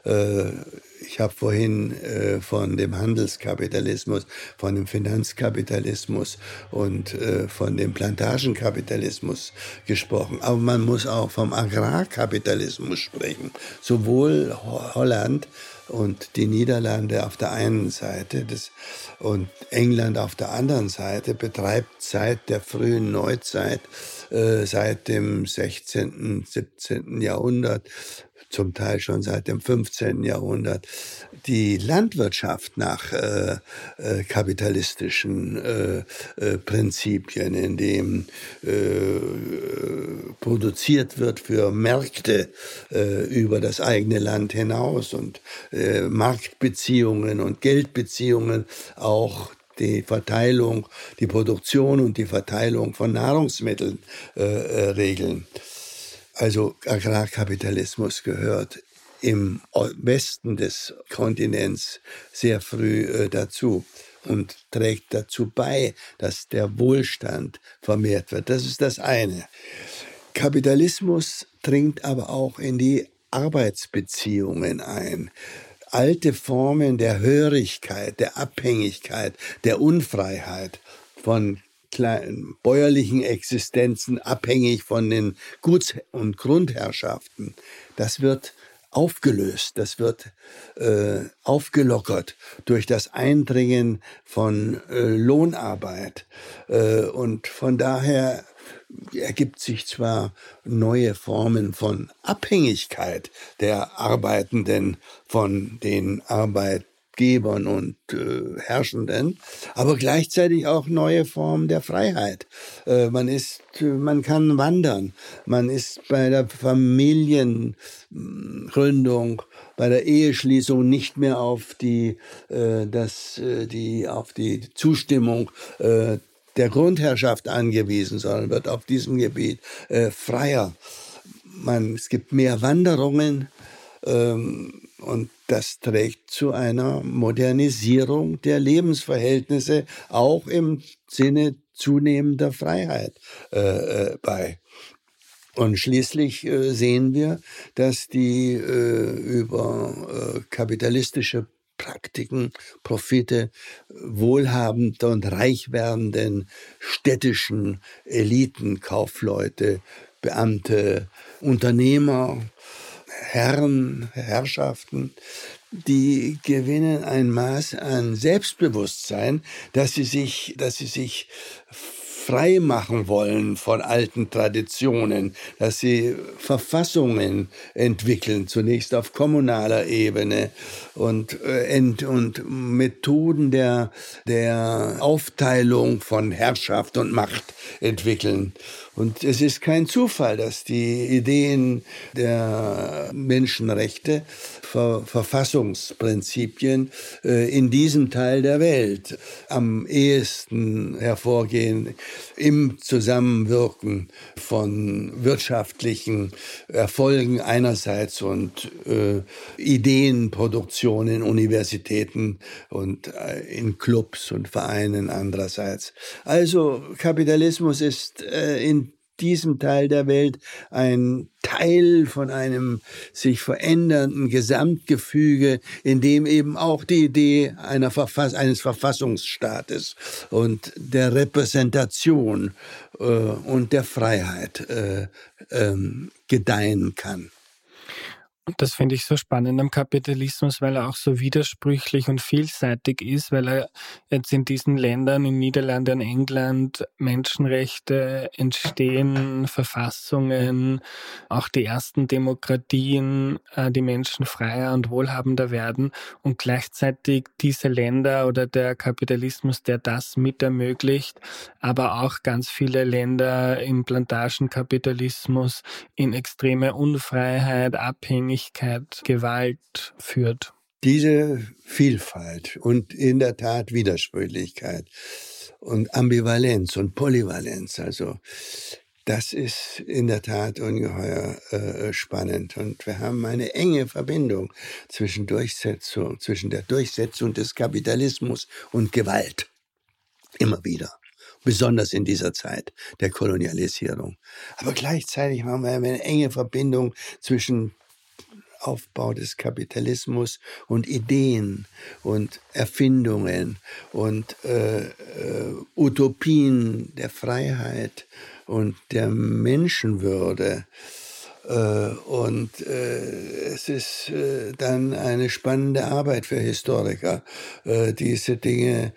Äh, ich habe vorhin äh, von dem Handelskapitalismus, von dem Finanzkapitalismus und von dem Plantagenkapitalismus gesprochen. Aber man muss auch vom Agrarkapitalismus sprechen. Sowohl Holland und die Niederlande auf der einen Seite das, und England auf der anderen Seite betreibt seit der frühen Neuzeit, äh, seit dem 16., 17. Jahrhundert zum Teil schon seit dem 15. Jahrhundert, die Landwirtschaft nach äh, äh, kapitalistischen äh, äh, Prinzipien, in dem produziert wird für Märkte über das eigene Land hinaus und Marktbeziehungen und Geldbeziehungen auch die Verteilung, die Produktion und die Verteilung von Nahrungsmitteln regeln. Also Agrarkapitalismus gehört im Westen des Kontinents sehr früh äh, dazu und trägt dazu bei, dass der Wohlstand vermehrt wird. Das ist das eine. Kapitalismus dringt aber auch in die Arbeitsbeziehungen ein. Alte Formen der Hörigkeit, der Abhängigkeit, der Unfreiheit von kleinen bäuerlichen Existenzen abhängig von den Guts- und Grundherrschaften, das wird aufgelöst, das wird äh, aufgelockert durch das Eindringen von äh, Lohnarbeit. Äh, und von daher ergibt sich zwar neue Formen von Abhängigkeit der Arbeitenden von den Arbeit Gebern und äh, Herrschenden, aber gleichzeitig auch neue Formen der Freiheit. Äh, man ist, man kann wandern, man ist bei der Familiengründung, bei der Eheschließung nicht mehr auf die, äh, das, äh, die, auf die Zustimmung äh, der Grundherrschaft angewiesen, sondern wird auf diesem Gebiet äh, freier. Man, es gibt mehr Wanderungen, ähm, und das trägt zu einer Modernisierung der Lebensverhältnisse, auch im Sinne zunehmender Freiheit äh, äh, bei. Und schließlich äh, sehen wir, dass die äh, über äh, kapitalistische Praktiken, Profite wohlhabender und reich werdenden städtischen Eliten, Kaufleute, Beamte, Unternehmer, Herren, Herrschaften, die gewinnen ein Maß an Selbstbewusstsein, dass sie sich, dass sie sich frei machen wollen von alten Traditionen, dass sie Verfassungen entwickeln, zunächst auf kommunaler Ebene und, äh, und Methoden der, der Aufteilung von Herrschaft und Macht entwickeln. Und es ist kein Zufall, dass die Ideen der Menschenrechte, Ver Verfassungsprinzipien äh, in diesem Teil der Welt am ehesten hervorgehen im Zusammenwirken von wirtschaftlichen Erfolgen einerseits und äh, Ideenproduktion in Universitäten und äh, in Clubs und Vereinen andererseits. Also Kapitalismus ist äh, in diesem Teil der Welt ein Teil von einem sich verändernden Gesamtgefüge, in dem eben auch die Idee einer Verfass eines Verfassungsstaates und der Repräsentation äh, und der Freiheit äh, ähm, gedeihen kann. Und das finde ich so spannend am Kapitalismus, weil er auch so widersprüchlich und vielseitig ist, weil er jetzt in diesen Ländern, in Niederlanden, England, Menschenrechte entstehen, Verfassungen, auch die ersten Demokratien, äh, die Menschen freier und wohlhabender werden. Und gleichzeitig diese Länder oder der Kapitalismus, der das mit ermöglicht, aber auch ganz viele Länder im Plantagenkapitalismus in extreme Unfreiheit, Abhängigkeit, Abhängigkeit, Gewalt führt. Diese Vielfalt und in der Tat Widersprüchlichkeit und Ambivalenz und Polyvalenz, also das ist in der Tat ungeheuer äh, spannend. Und wir haben eine enge Verbindung zwischen Durchsetzung, zwischen der Durchsetzung des Kapitalismus und Gewalt. Immer wieder. Besonders in dieser Zeit der Kolonialisierung. Aber gleichzeitig haben wir eine enge Verbindung zwischen Aufbau des Kapitalismus und Ideen und Erfindungen und äh, äh, Utopien der Freiheit und der Menschenwürde und äh, es ist äh, dann eine spannende Arbeit für Historiker, diese Dinge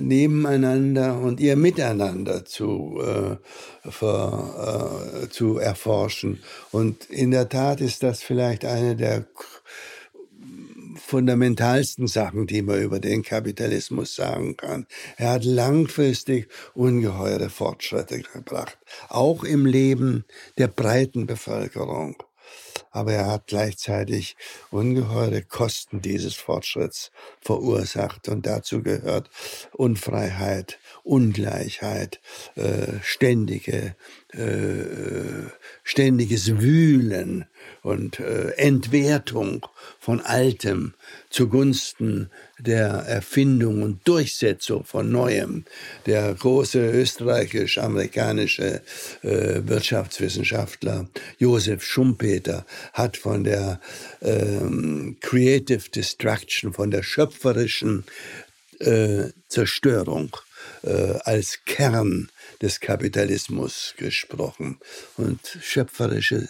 nebeneinander und ihr Miteinander zu, zu erforschen. Und in der Tat ist das vielleicht eine der fundamentalsten Sachen, die man über den Kapitalismus sagen kann. Er hat langfristig ungeheure Fortschritte gebracht, auch im Leben der breiten Bevölkerung. Aber er hat gleichzeitig ungeheure Kosten dieses Fortschritts verursacht und dazu gehört Unfreiheit, Ungleichheit, äh, ständige, äh, ständiges Wühlen und äh, Entwertung von Altem zugunsten der Erfindung und Durchsetzung von Neuem. Der große österreichisch-amerikanische äh, Wirtschaftswissenschaftler Josef Schumpeter hat von der ähm, Creative Destruction, von der schöpferischen äh, Zerstörung äh, als Kern des Kapitalismus gesprochen. Und schöpferische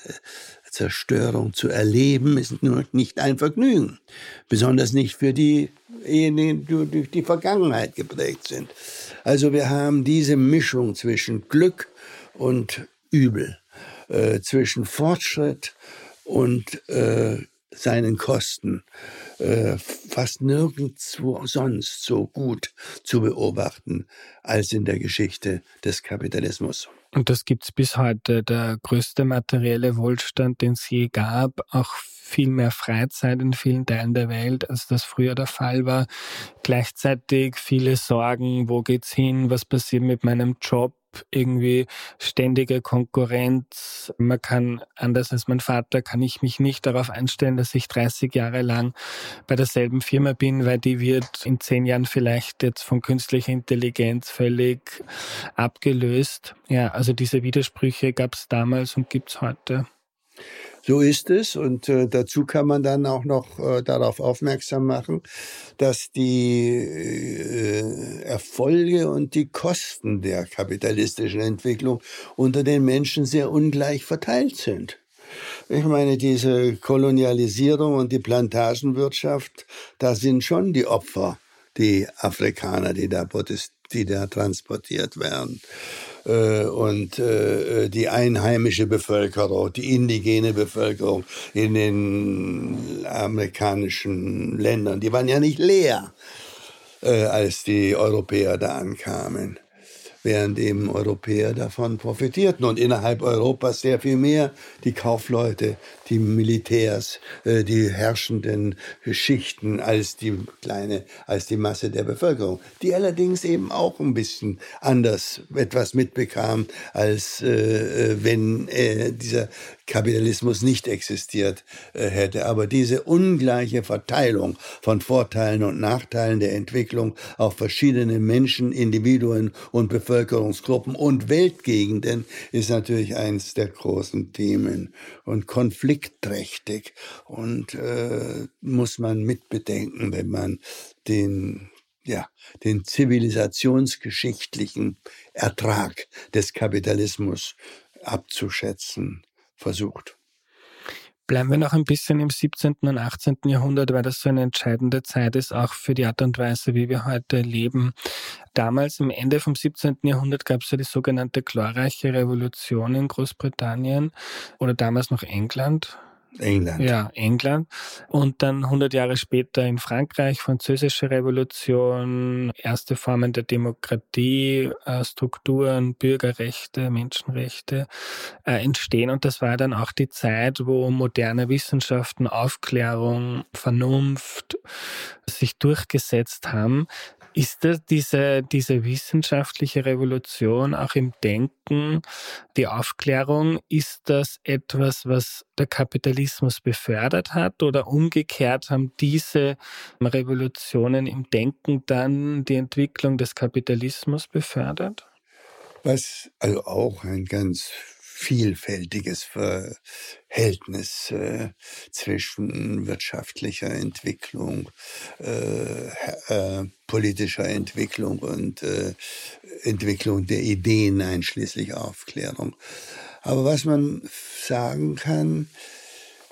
Zerstörung zu erleben, ist nur nicht ein Vergnügen. Besonders nicht für die, die durch die Vergangenheit geprägt sind. Also wir haben diese Mischung zwischen Glück und Übel, äh, zwischen Fortschritt und äh, seinen Kosten äh, fast nirgendwo sonst so gut zu beobachten als in der Geschichte des Kapitalismus. Und das gibt es bis heute. Der größte materielle Wohlstand, den es je gab, auch viel mehr Freizeit in vielen Teilen der Welt, als das früher der Fall war. Gleichzeitig viele Sorgen, wo geht's hin, was passiert mit meinem Job, irgendwie ständige Konkurrenz. Man kann, anders als mein Vater, kann ich mich nicht darauf einstellen, dass ich 30 Jahre lang bei derselben Firma bin, weil die wird in zehn Jahren vielleicht jetzt von künstlicher Intelligenz völlig abgelöst. Ja, also diese Widersprüche gab es damals und gibt es heute. So ist es. Und äh, dazu kann man dann auch noch äh, darauf aufmerksam machen, dass die äh, Erfolge und die Kosten der kapitalistischen Entwicklung unter den Menschen sehr ungleich verteilt sind. Ich meine, diese Kolonialisierung und die Plantagenwirtschaft, da sind schon die Opfer, die Afrikaner, die da, die da transportiert werden. Äh, und äh, die einheimische Bevölkerung, die indigene Bevölkerung in den amerikanischen Ländern, die waren ja nicht leer, äh, als die Europäer da ankamen während eben Europäer davon profitierten und innerhalb Europas sehr viel mehr die Kaufleute, die Militärs, äh, die herrschenden Schichten als die kleine, als die Masse der Bevölkerung, die allerdings eben auch ein bisschen anders etwas mitbekam, als äh, äh wenn dieser Kapitalismus nicht existiert hätte. Aber diese ungleiche Verteilung von Vorteilen und Nachteilen der Entwicklung auf verschiedene Menschen, Individuen und Bevölkerungsgruppen und Weltgegenden ist natürlich eins der großen Themen und konfliktträchtig und äh, muss man mitbedenken, wenn man den ja, den zivilisationsgeschichtlichen Ertrag des Kapitalismus abzuschätzen versucht. Bleiben wir noch ein bisschen im 17. und 18. Jahrhundert, weil das so eine entscheidende Zeit ist, auch für die Art und Weise, wie wir heute leben. Damals, am Ende vom 17. Jahrhundert, gab es ja die sogenannte glorreiche Revolution in Großbritannien oder damals noch England. England. Ja, England. Und dann 100 Jahre später in Frankreich, französische Revolution, erste Formen der Demokratie, äh, Strukturen, Bürgerrechte, Menschenrechte äh, entstehen. Und das war dann auch die Zeit, wo moderne Wissenschaften, Aufklärung, Vernunft sich durchgesetzt haben. Ist das diese, diese wissenschaftliche Revolution auch im Denken, die Aufklärung, ist das etwas, was der Kapitalismus befördert hat oder umgekehrt haben diese Revolutionen im Denken dann die Entwicklung des Kapitalismus befördert? Was also auch ein ganz vielfältiges Verhältnis äh, zwischen wirtschaftlicher Entwicklung, äh, äh, politischer Entwicklung und äh, Entwicklung der Ideen einschließlich Aufklärung. Aber was man sagen kann,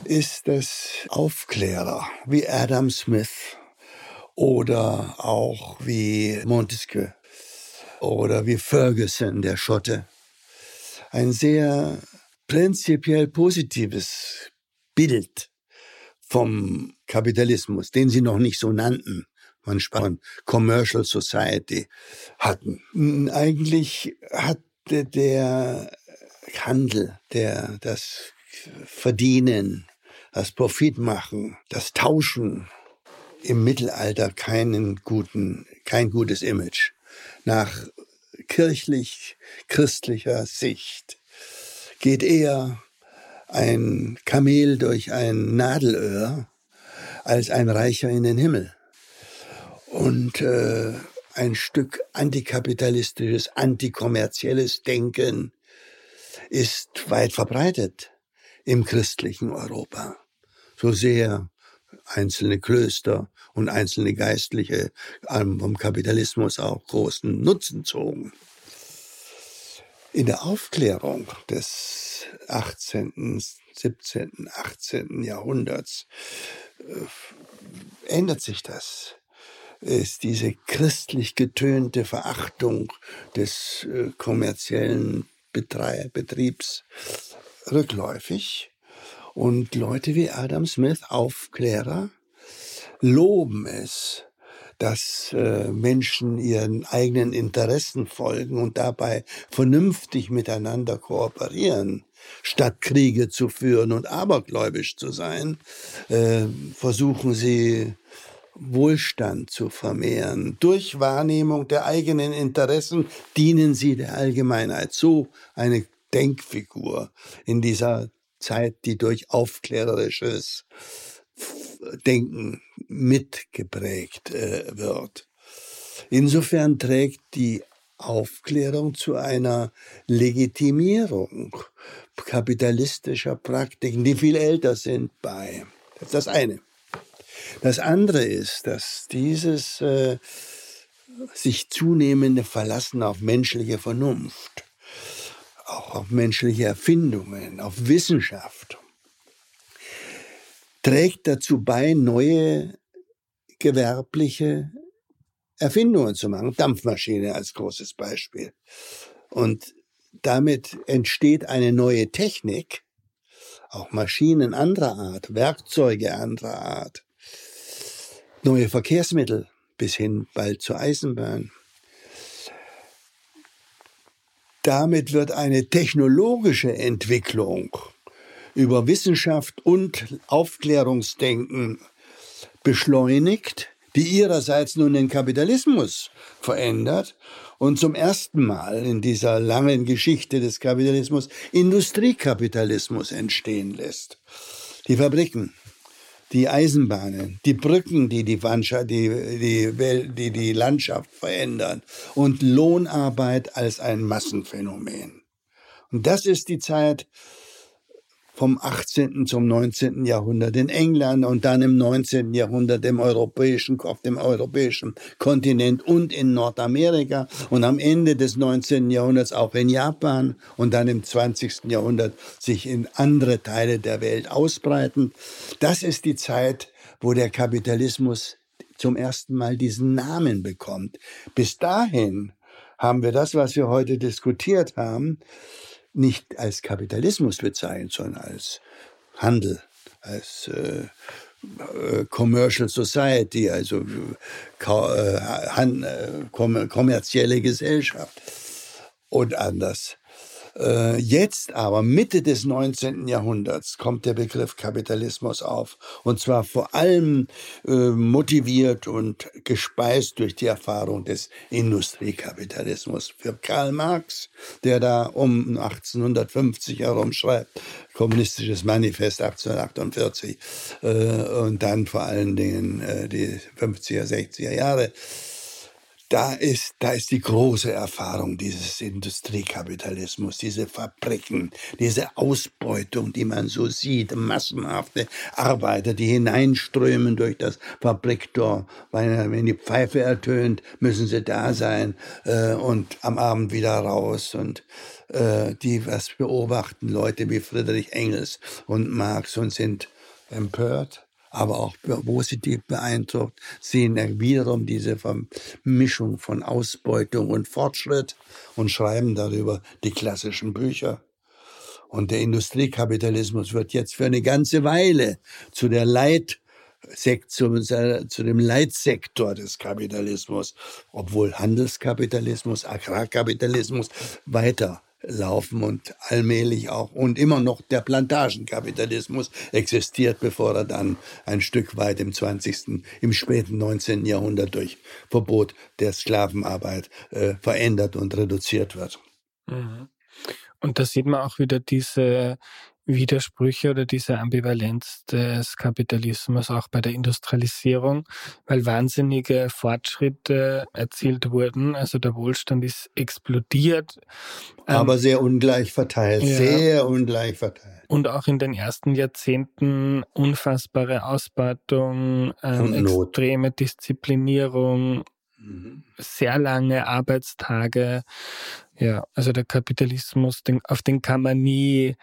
ist, dass Aufklärer wie Adam Smith oder auch wie Montesquieu oder wie Ferguson, der Schotte, ein sehr prinzipiell positives Bild vom Kapitalismus, den sie noch nicht so nannten, man von Commercial Society hatten. Eigentlich hat der Handel, der, das Verdienen, das Profitmachen, das Tauschen im Mittelalter keinen guten, kein gutes Image. Nach kirchlich-christlicher Sicht geht eher ein Kamel durch ein Nadelöhr als ein Reicher in den Himmel. Und äh, ein Stück antikapitalistisches, antikommerzielles Denken ist weit verbreitet im christlichen Europa. So sehr einzelne Klöster und einzelne Geistliche vom Kapitalismus auch großen Nutzen zogen. In der Aufklärung des 18., 17., 18. Jahrhunderts äh, ändert sich das. Ist diese christlich getönte Verachtung des äh, kommerziellen Betriebs rückläufig und Leute wie Adam Smith, Aufklärer, loben es, dass äh, Menschen ihren eigenen Interessen folgen und dabei vernünftig miteinander kooperieren, statt Kriege zu führen und abergläubisch zu sein, äh, versuchen sie Wohlstand zu vermehren. Durch Wahrnehmung der eigenen Interessen dienen sie der Allgemeinheit. So eine Denkfigur in dieser Zeit, die durch aufklärerisches Denken mitgeprägt äh, wird. Insofern trägt die Aufklärung zu einer Legitimierung kapitalistischer Praktiken, die viel älter sind, bei. Das ist das eine. Das andere ist, dass dieses äh, sich zunehmende Verlassen auf menschliche Vernunft, auch auf menschliche Erfindungen, auf Wissenschaft, trägt dazu bei, neue gewerbliche Erfindungen zu machen. Dampfmaschine als großes Beispiel. Und damit entsteht eine neue Technik, auch Maschinen anderer Art, Werkzeuge anderer Art, neue Verkehrsmittel bis hin bald zur Eisenbahn. Damit wird eine technologische Entwicklung über Wissenschaft und Aufklärungsdenken beschleunigt, die ihrerseits nun den Kapitalismus verändert und zum ersten Mal in dieser langen Geschichte des Kapitalismus Industriekapitalismus entstehen lässt. Die Fabriken, die Eisenbahnen, die Brücken, die die, Landschaft, die, die, die die Landschaft verändern und Lohnarbeit als ein Massenphänomen. Und das ist die Zeit, vom 18. zum 19. Jahrhundert in England und dann im 19. Jahrhundert im europäischen, auf dem europäischen Kontinent und in Nordamerika und am Ende des 19. Jahrhunderts auch in Japan und dann im 20. Jahrhundert sich in andere Teile der Welt ausbreiten. Das ist die Zeit, wo der Kapitalismus zum ersten Mal diesen Namen bekommt. Bis dahin haben wir das, was wir heute diskutiert haben, nicht als Kapitalismus bezeichnet, sondern als Handel, als äh, äh Commercial Society, also äh, äh kommerzielle Gesellschaft und anders. Äh, jetzt aber, Mitte des 19. Jahrhunderts, kommt der Begriff Kapitalismus auf. Und zwar vor allem äh, motiviert und gespeist durch die Erfahrung des Industriekapitalismus. Für Karl Marx, der da um 1850 herum schreibt, Kommunistisches Manifest 1848 äh, und dann vor allen Dingen die 50er, 60er Jahre, da ist, da ist die große Erfahrung dieses Industriekapitalismus, diese Fabriken, diese Ausbeutung, die man so sieht, massenhafte Arbeiter, die hineinströmen durch das Fabriktor, wenn die Pfeife ertönt, müssen sie da sein äh, und am Abend wieder raus und äh, die was beobachten, Leute wie Friedrich Engels und Marx und sind empört aber auch positiv beeindruckt, sehen wiederum diese Mischung von Ausbeutung und Fortschritt und schreiben darüber die klassischen Bücher. Und der Industriekapitalismus wird jetzt für eine ganze Weile zu der Leit zu dem Leitsektor des Kapitalismus, obwohl Handelskapitalismus, Agrarkapitalismus weiter laufen und allmählich auch und immer noch der Plantagenkapitalismus existiert, bevor er dann ein Stück weit im 20., im späten 19. Jahrhundert durch Verbot der Sklavenarbeit äh, verändert und reduziert wird. Mhm. Und da sieht man auch wieder diese Widersprüche oder diese Ambivalenz des Kapitalismus auch bei der Industrialisierung, weil wahnsinnige Fortschritte erzielt wurden. Also der Wohlstand ist explodiert. Ähm, Aber sehr ungleich verteilt, ja. sehr ungleich verteilt. Und auch in den ersten Jahrzehnten unfassbare Ausbeutung, ähm, extreme Disziplinierung, mhm. sehr lange Arbeitstage. Ja, also der Kapitalismus, den, auf den kann man nie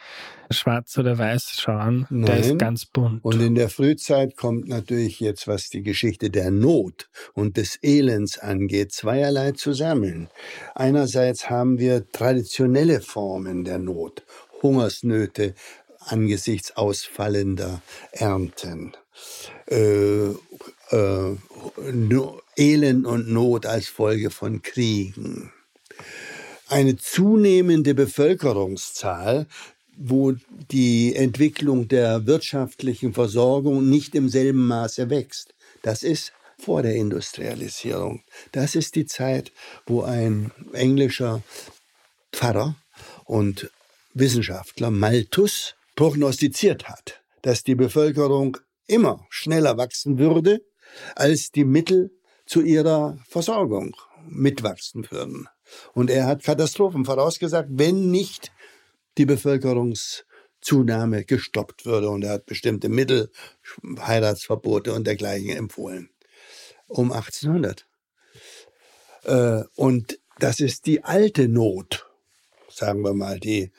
schwarz oder weiß schauen. Nein. Der ist ganz bunt. Und in der Frühzeit kommt natürlich jetzt, was die Geschichte der Not und des Elends angeht, zweierlei zusammen. Einerseits haben wir traditionelle Formen der Not, Hungersnöte angesichts ausfallender Ernten. Äh, äh, Elend und Not als Folge von Kriegen eine zunehmende Bevölkerungszahl, wo die Entwicklung der wirtschaftlichen Versorgung nicht im selben Maße wächst. Das ist vor der Industrialisierung. Das ist die Zeit, wo ein englischer Pfarrer und Wissenschaftler Malthus prognostiziert hat, dass die Bevölkerung immer schneller wachsen würde, als die Mittel zu ihrer Versorgung mitwachsen würden. Und er hat Katastrophen vorausgesagt, wenn nicht die Bevölkerungszunahme gestoppt würde. Und er hat bestimmte Mittel, Heiratsverbote und dergleichen empfohlen. Um 1800. Äh, und das ist die alte Not, sagen wir mal. Die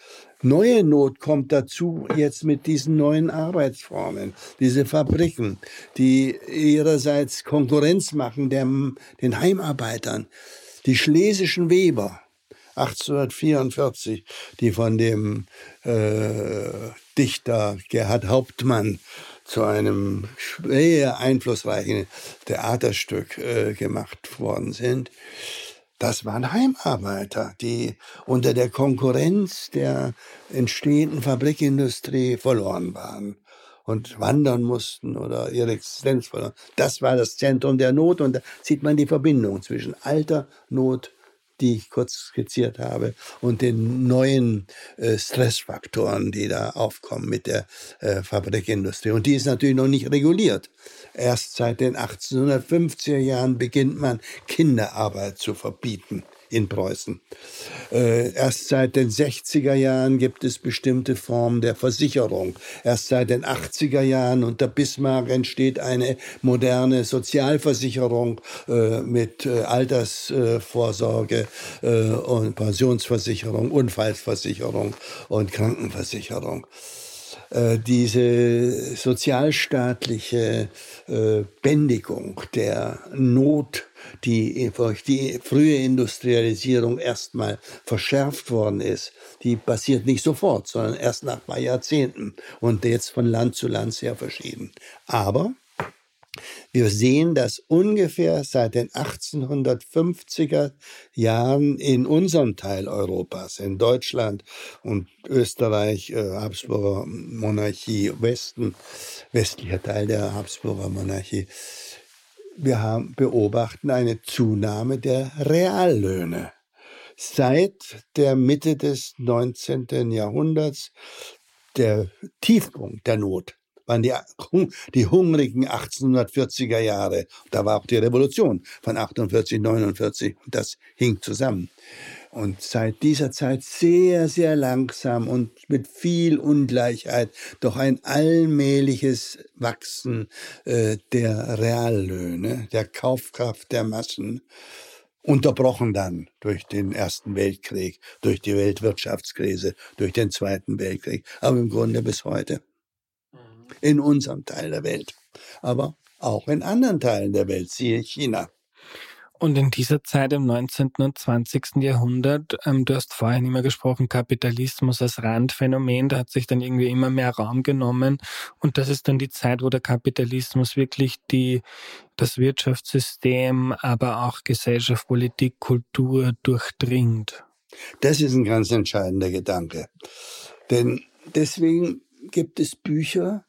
neue Not kommt dazu jetzt mit diesen neuen Arbeitsformen, diese Fabriken, die ihrerseits Konkurrenz machen dem, den Heimarbeitern die schlesischen Weber 1844, die von dem äh, Dichter Gerhard Hauptmann zu einem schwer einflussreichen Theaterstück äh, gemacht worden sind. Das waren Heimarbeiter, die unter der Konkurrenz der entstehenden Fabrikindustrie verloren waren und wandern mussten oder ihre Existenz verloren. Das war das Zentrum der Not und da sieht man die Verbindung zwischen alter Not, die ich kurz skizziert habe, und den neuen äh, Stressfaktoren, die da aufkommen mit der äh, Fabrikindustrie. Und die ist natürlich noch nicht reguliert. Erst seit den 1850er Jahren beginnt man Kinderarbeit zu verbieten in Preußen. Äh, erst seit den 60er Jahren gibt es bestimmte Formen der Versicherung. Erst seit den 80er Jahren unter Bismarck entsteht eine moderne Sozialversicherung äh, mit äh, Altersvorsorge äh, und Pensionsversicherung, Unfallversicherung und Krankenversicherung. Äh, diese sozialstaatliche äh, Bändigung der Not, die durch die frühe Industrialisierung erstmal verschärft worden ist, die passiert nicht sofort, sondern erst nach ein paar Jahrzehnten und jetzt von Land zu Land sehr verschieden. Aber wir sehen, dass ungefähr seit den 1850er Jahren in unserem Teil Europas, in Deutschland und Österreich, äh, Habsburger Monarchie, Westen, westlicher Teil der Habsburger Monarchie, wir haben, beobachten eine Zunahme der Reallöhne. Seit der Mitte des 19. Jahrhunderts der Tiefpunkt der Not waren die, die hungrigen 1840er Jahre. Da war auch die Revolution von 48, 49 und das hing zusammen. Und seit dieser Zeit sehr, sehr langsam und mit viel Ungleichheit doch ein allmähliches Wachsen äh, der Reallöhne, der Kaufkraft der Massen, unterbrochen dann durch den Ersten Weltkrieg, durch die Weltwirtschaftskrise, durch den Zweiten Weltkrieg, aber im Grunde bis heute in unserem Teil der Welt, aber auch in anderen Teilen der Welt, siehe China. Und in dieser Zeit im 19. und 20. Jahrhundert, ähm, du hast vorhin immer gesprochen, Kapitalismus als Randphänomen, da hat sich dann irgendwie immer mehr Raum genommen. Und das ist dann die Zeit, wo der Kapitalismus wirklich die, das Wirtschaftssystem, aber auch Gesellschaft, Politik, Kultur durchdringt. Das ist ein ganz entscheidender Gedanke. Denn deswegen gibt es Bücher,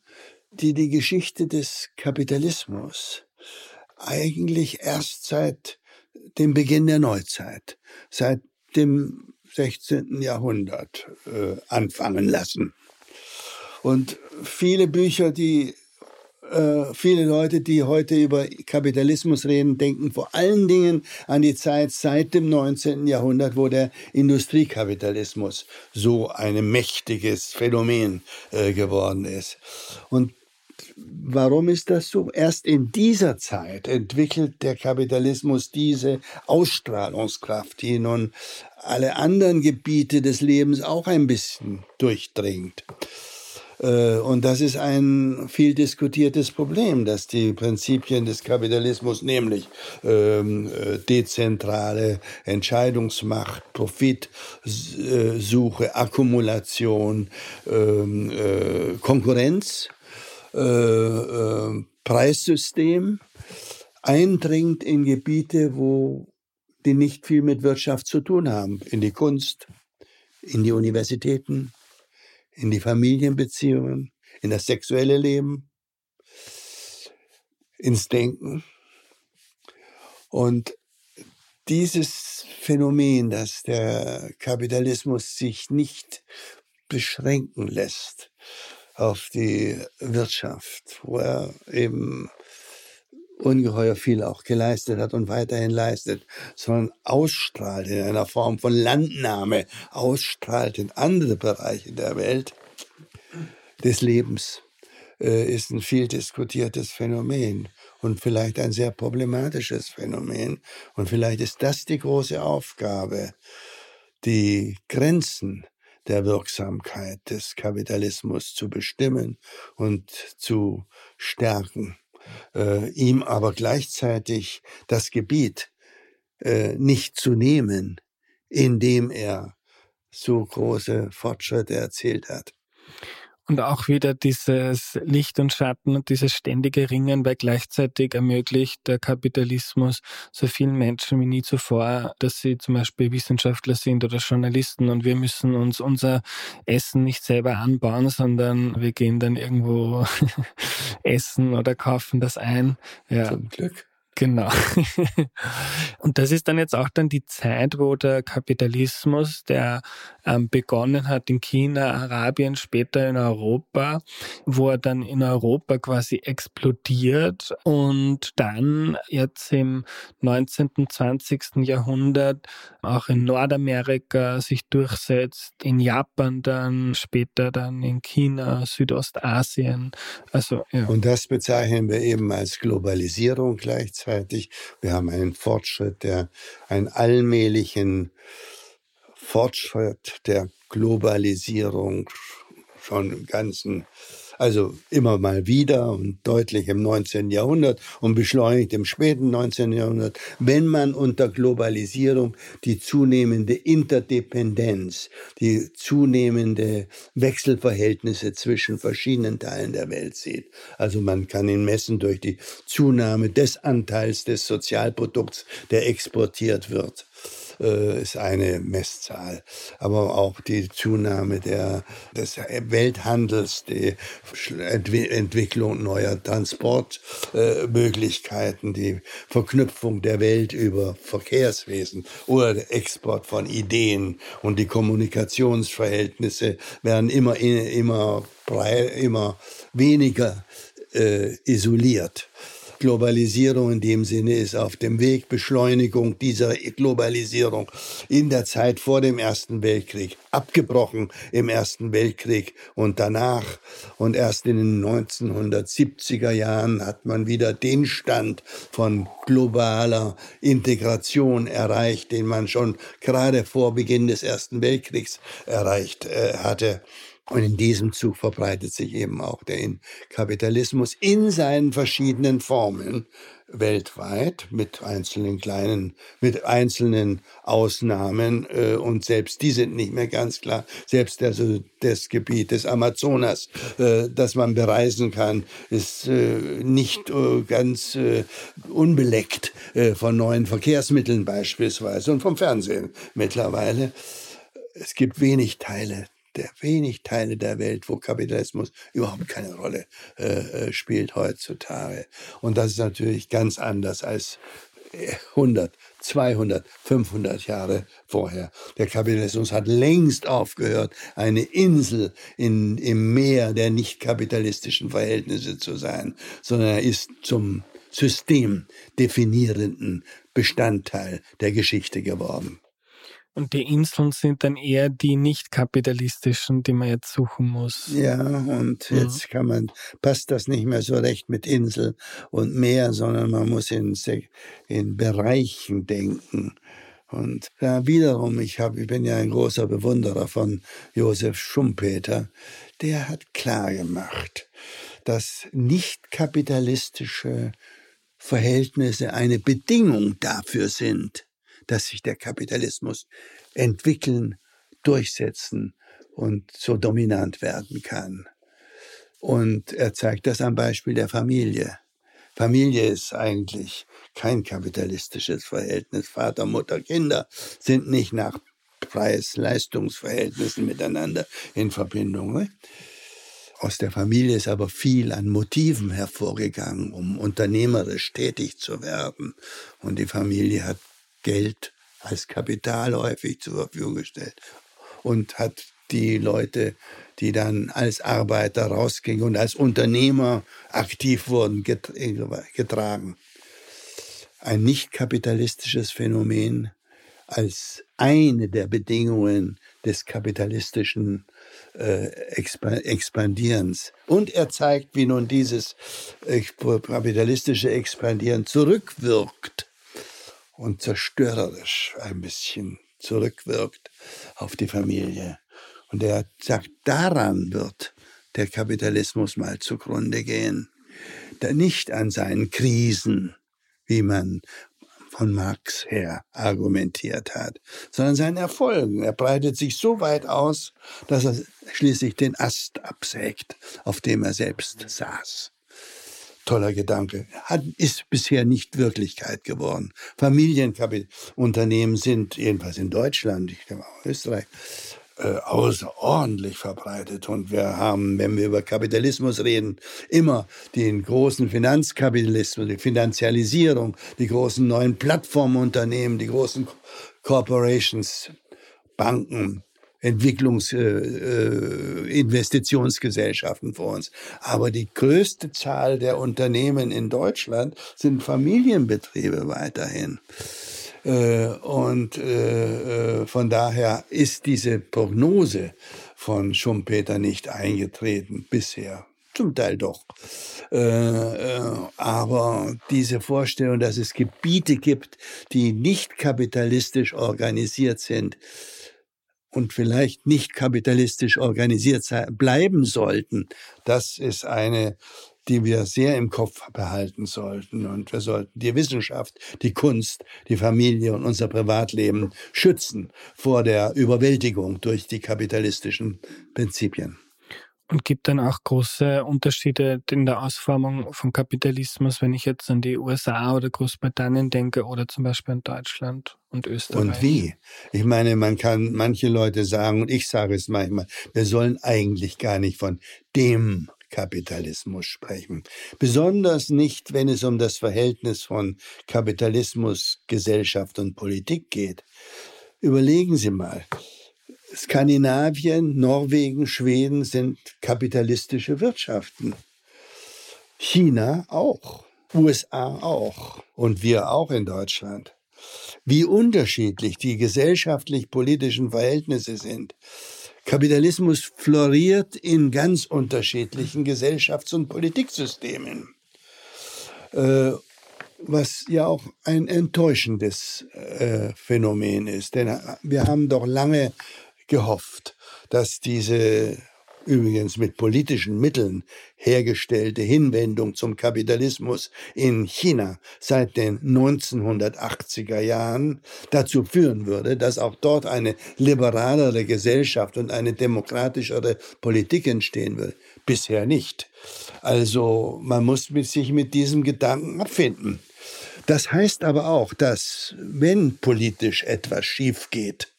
die die Geschichte des Kapitalismus eigentlich erst seit dem Beginn der Neuzeit, seit dem 16. Jahrhundert äh, anfangen lassen. Und viele Bücher, die äh, viele Leute, die heute über Kapitalismus reden, denken vor allen Dingen an die Zeit seit dem 19. Jahrhundert, wo der Industriekapitalismus so ein mächtiges Phänomen äh, geworden ist. Und Warum ist das so? Erst in dieser Zeit entwickelt der Kapitalismus diese Ausstrahlungskraft, die nun alle anderen Gebiete des Lebens auch ein bisschen durchdringt. Äh, und das ist ein viel diskutiertes Problem, dass die Prinzipien des Kapitalismus, nämlich ähm, äh, dezentrale Entscheidungsmacht, Profitsuche, Akkumulation, ähm, äh, Konkurrenz, äh, äh, Preissystem, eindringt in Gebiete, wo die nicht viel mit Wirtschaft zu tun haben, in die Kunst, in die Universitäten, in die Familienbeziehungen, in das sexuelle Leben, ins Denken. Und dieses Phänomen, dass der Kapitalismus sich nicht beschränken lässt auf die Wirtschaft, wo er eben ungeheuer viel auch geleistet hat und weiterhin leistet, sondern ausstrahlt in einer Form von Landnahme, ausstrahlt in andere Bereiche der Welt des Lebens, äh, ist ein viel diskutiertes Phänomen und vielleicht ein sehr problematisches Phänomen. Und vielleicht ist das die große Aufgabe, die Grenzen der Wirksamkeit des Kapitalismus zu bestimmen und zu stärken äh, ihm aber gleichzeitig das Gebiet äh, nicht zu nehmen, indem er so große Fortschritte erzielt hat. Und auch wieder dieses Licht und Schatten und dieses ständige Ringen, weil gleichzeitig ermöglicht der Kapitalismus so vielen Menschen wie nie zuvor, dass sie zum Beispiel Wissenschaftler sind oder Journalisten und wir müssen uns unser Essen nicht selber anbauen, sondern wir gehen dann irgendwo [LAUGHS] essen oder kaufen das ein. Ja. Zum Glück. Genau. [LAUGHS] Und das ist dann jetzt auch dann die Zeit, wo der Kapitalismus, der ähm, begonnen hat in China, Arabien, später in Europa, wo er dann in Europa quasi explodiert und dann jetzt im 19., 20. Jahrhundert auch in Nordamerika sich durchsetzt, in Japan dann, später dann in China, Südostasien. Also, ja. Und das bezeichnen wir eben als Globalisierung gleichzeitig. Wir haben einen Fortschritt, der einen allmählichen Fortschritt der Globalisierung schon im ganzen, also immer mal wieder und deutlich im 19. Jahrhundert und beschleunigt im späten 19. Jahrhundert, wenn man unter Globalisierung die zunehmende Interdependenz, die zunehmende Wechselverhältnisse zwischen verschiedenen Teilen der Welt sieht. Also man kann ihn messen durch die Zunahme des Anteils des Sozialprodukts, der exportiert wird äh, ist eine Messzahl. Aber auch die Zunahme der, des Welthandels, die Entwicklung neuer Transportmöglichkeiten, die Verknüpfung der Welt über Verkehrswesen oder der Export von Ideen und die Kommunikationsverhältnisse werden immer, immer, immer weniger äh, isoliert. Globalisierung in dem Sinne ist auf dem Weg, Beschleunigung dieser Globalisierung in der Zeit vor dem Ersten Weltkrieg, abgebrochen im Ersten Weltkrieg und danach. Und erst in den 1970er Jahren hat man wieder den Stand von globaler Integration erreicht, den man schon gerade vor Beginn des Ersten Weltkriegs erreicht äh, hatte. Und in diesem Zug verbreitet sich eben auch der Kapitalismus in seinen verschiedenen Formen weltweit mit einzelnen kleinen, mit einzelnen Ausnahmen äh, und selbst die sind nicht mehr ganz klar. Selbst also das Gebiet des Amazonas, äh, das man bereisen kann, ist äh, nicht ganz unbeleckt von neuen Verkehrsmitteln beispielsweise und vom Fernsehen mittlerweile. Es gibt wenig Teile der wenig Teile der Welt, wo Kapitalismus überhaupt keine Rolle äh, äh spielt heutzutage. Und das ist natürlich ganz anders als 100, 200, 500 Jahre vorher. Der Kapitalismus hat längst aufgehört, eine Insel in, im Meer der nicht kapitalistischen Verhältnisse zu sein, sondern er ist zum systemdefinierenden Bestandteil der Geschichte geworden. Und die Inseln sind dann eher die nicht kapitalistischen, die man jetzt suchen muss. Ja, und mhm. jetzt kann man, passt das nicht mehr so recht mit Insel und Meer, sondern man muss in, in Bereichen denken. Und ja, wiederum, ich, hab, ich bin ja ein großer Bewunderer von Josef Schumpeter, der hat klar gemacht, dass nicht kapitalistische Verhältnisse eine Bedingung dafür sind, dass sich der Kapitalismus entwickeln, durchsetzen und so dominant werden kann. Und er zeigt das am Beispiel der Familie. Familie ist eigentlich kein kapitalistisches Verhältnis. Vater, Mutter, Kinder sind nicht nach Preis-Leistungsverhältnissen miteinander in Verbindung. Ne? Aus der Familie ist aber viel an Motiven hervorgegangen, um unternehmerisch tätig zu werden. Und die Familie hat Geld als Kapital häufig zur Verfügung gestellt und hat die Leute, die dann als Arbeiter rausgingen und als Unternehmer aktiv wurden, getragen. Ein nicht kapitalistisches Phänomen als eine der Bedingungen des kapitalistischen äh, Expandierens. Und er zeigt, wie nun dieses äh, kapitalistische Expandieren zurückwirkt und zerstörerisch ein bisschen zurückwirkt auf die Familie. Und er sagt, daran wird der Kapitalismus mal zugrunde gehen. Nicht an seinen Krisen, wie man von Marx her argumentiert hat, sondern seinen Erfolgen. Er breitet sich so weit aus, dass er schließlich den Ast absägt, auf dem er selbst saß toller Gedanke. Hat, ist bisher nicht Wirklichkeit geworden. Familienunternehmen sind, jedenfalls in Deutschland, ich glaube auch in Österreich, äh, außerordentlich verbreitet. Und wir haben, wenn wir über Kapitalismus reden, immer den großen Finanzkapitalismus, die Finanzialisierung, die großen neuen Plattformunternehmen, die großen Corporations, Banken, Entwicklungsinvestitionsgesellschaften äh, äh, vor uns. Aber die größte Zahl der Unternehmen in Deutschland sind Familienbetriebe weiterhin. Äh, und äh, äh, von daher ist diese Prognose von Schumpeter nicht eingetreten bisher. Zum Teil doch. aber diese Vorstellung, dass es Gebiete gibt, die nicht kapitalistisch organisiert sind, und vielleicht nicht kapitalistisch organisiert bleiben sollten, das ist eine, die wir sehr im Kopf behalten sollten. Und wir sollten die Wissenschaft, die Kunst, die Familie und unser Privatleben schützen vor der Überwältigung durch die kapitalistischen Prinzipien. Und gibt dann auch große Unterschiede in der Ausformung von Kapitalismus, wenn ich jetzt an die USA oder Großbritannien denke oder zum Beispiel an Deutschland und Österreich. Und wie? Ich meine, man kann, manche Leute sagen, und ich sage es manchmal, wir sollen eigentlich gar nicht von dem Kapitalismus sprechen. Besonders nicht, wenn es um das Verhältnis von Kapitalismus, Gesellschaft und Politik geht. Überlegen Sie mal, Skandinavien, Norwegen, Schweden sind kapitalistische Wirtschaften. China auch. USA auch. Und wir auch in Deutschland. Wie unterschiedlich die gesellschaftlich-politischen Verhältnisse sind. Kapitalismus floriert in ganz unterschiedlichen Gesellschafts- und Politiksystemen. Äh, was ja auch ein enttäuschendes äh, Phänomen ist. Denn wir haben doch lange gehofft, dass diese übrigens mit politischen Mitteln hergestellte Hinwendung zum Kapitalismus in China seit den 1980er Jahren dazu führen würde, dass auch dort eine liberalere Gesellschaft und eine demokratischere Politik entstehen würde. Bisher nicht. Also man muss sich mit diesem Gedanken abfinden. Das heißt aber auch, dass wenn politisch etwas schief geht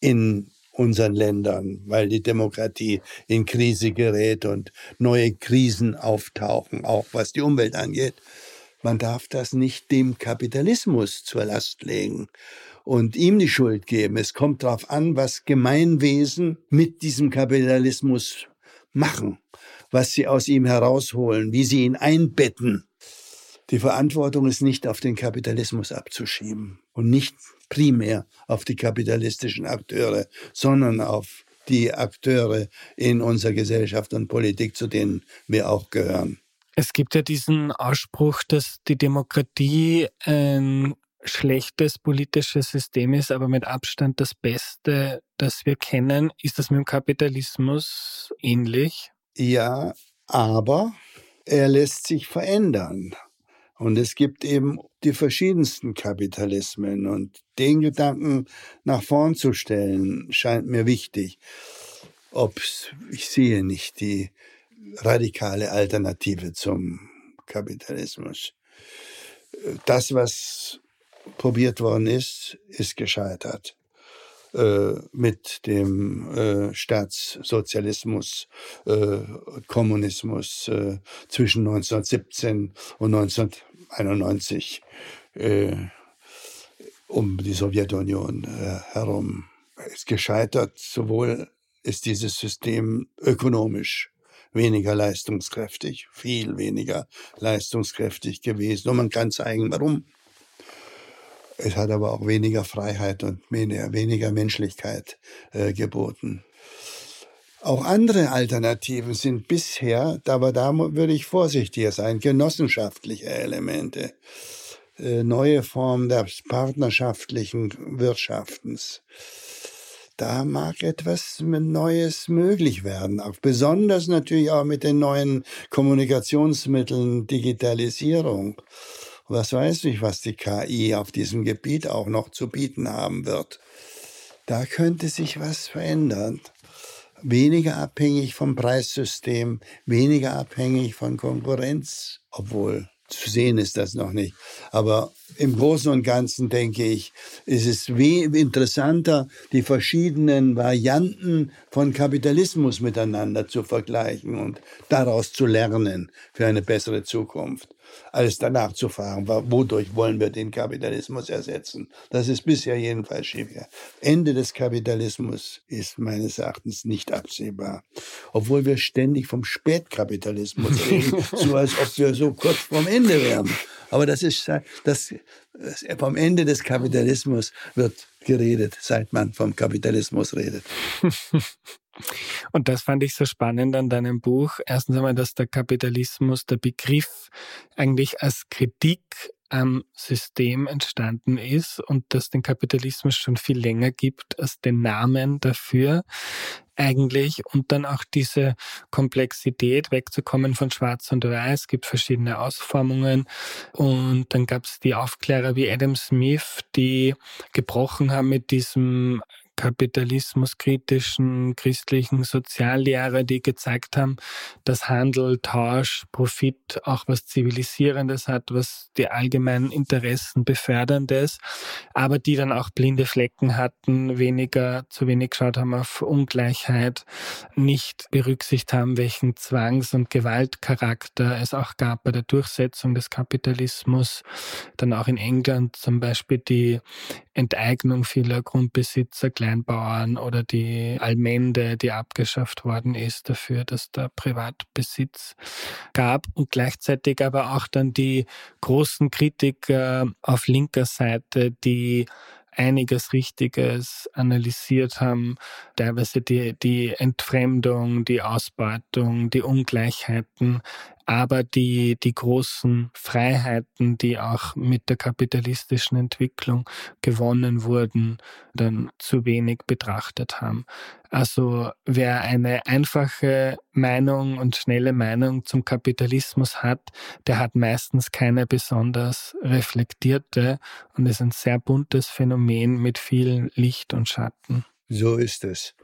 in unseren Ländern, weil die Demokratie in Krise gerät und neue Krisen auftauchen, auch was die Umwelt angeht, man darf das nicht dem Kapitalismus zur Last legen und ihm die Schuld geben. Es kommt darauf an, was Gemeinwesen mit diesem Kapitalismus machen, was sie aus ihm herausholen, wie sie ihn einbetten. Die Verantwortung ist nicht auf den Kapitalismus abzuschieben und nicht primär auf die kapitalistischen Akteure, sondern auf die Akteure in unserer Gesellschaft und Politik, zu denen wir auch gehören. Es gibt ja diesen Ausspruch, dass die Demokratie ein schlechtes politisches System ist, aber mit Abstand das Beste, das wir kennen. Ist das mit dem Kapitalismus ähnlich? Ja, aber er lässt sich verändern. Und es gibt eben die verschiedensten Kapitalismen. Und den Gedanken nach vorn zu stellen, scheint mir wichtig. Ob's, ich sehe nicht die radikale Alternative zum Kapitalismus. Das, was probiert worden ist, ist gescheitert äh, mit dem äh, Staatssozialismus, äh, Kommunismus äh, zwischen 1917 und 1991 äh, um die Sowjetunion äh, herum. Ist gescheitert, sowohl ist dieses System ökonomisch weniger leistungskräftig, viel weniger leistungskräftig gewesen. Und man kann zeigen, warum. Es hat aber auch weniger Freiheit und weniger, weniger Menschlichkeit äh, geboten. Auch andere Alternativen sind bisher, aber da würde ich vorsichtiger sein, genossenschaftliche Elemente, äh, neue Formen des partnerschaftlichen Wirtschaftens da mag etwas Neues möglich werden. Auch besonders natürlich auch mit den neuen Kommunikationsmitteln, Digitalisierung. Was weiß ich, was die KI auf diesem Gebiet auch noch zu bieten haben wird. Da könnte sich was verändern. Weniger abhängig vom Preissystem, weniger abhängig von Konkurrenz, obwohl zu sehen ist das noch nicht. Aber im Großen und Ganzen denke ich, ist es interessanter, die verschiedenen Varianten von Kapitalismus miteinander zu vergleichen und daraus zu lernen für eine bessere Zukunft als danach zu fragen, wodurch wollen wir den Kapitalismus ersetzen. Das ist bisher jedenfalls schief. Ende des Kapitalismus ist meines Erachtens nicht absehbar. Obwohl wir ständig vom Spätkapitalismus [LAUGHS] reden, so als ob wir so kurz vorm Ende wären. Aber das ist das, das vom Ende des Kapitalismus wird geredet, seit man vom Kapitalismus redet. [LAUGHS] Und das fand ich so spannend an deinem Buch. Erstens einmal, dass der Kapitalismus, der Begriff eigentlich als Kritik am System entstanden ist und dass den Kapitalismus schon viel länger gibt als den Namen dafür eigentlich und dann auch diese Komplexität wegzukommen von Schwarz und Weiß. Es gibt verschiedene Ausformungen und dann gab es die Aufklärer wie Adam Smith, die gebrochen haben mit diesem kapitalismuskritischen christlichen Soziallehre, die gezeigt haben, dass Handel, Tausch, Profit auch was Zivilisierendes hat, was die allgemeinen Interessen beförderndes, aber die dann auch blinde Flecken hatten, weniger, zu wenig geschaut haben auf Ungleichheit, nicht berücksichtigt haben, welchen Zwangs- und Gewaltcharakter es auch gab bei der Durchsetzung des Kapitalismus. Dann auch in England zum Beispiel die Enteignung vieler Grundbesitzer, Kleinbauern oder die Allmende, die abgeschafft worden ist dafür, dass der Privatbesitz gab und gleichzeitig aber auch dann die großen Kritiker auf linker Seite, die einiges Richtiges analysiert haben, teilweise die, die Entfremdung, die Ausbeutung, die Ungleichheiten, aber die, die großen Freiheiten, die auch mit der kapitalistischen Entwicklung gewonnen wurden, dann zu wenig betrachtet haben. Also wer eine einfache Meinung und schnelle Meinung zum Kapitalismus hat, der hat meistens keine besonders reflektierte und ist ein sehr buntes Phänomen mit viel Licht und Schatten. So ist es.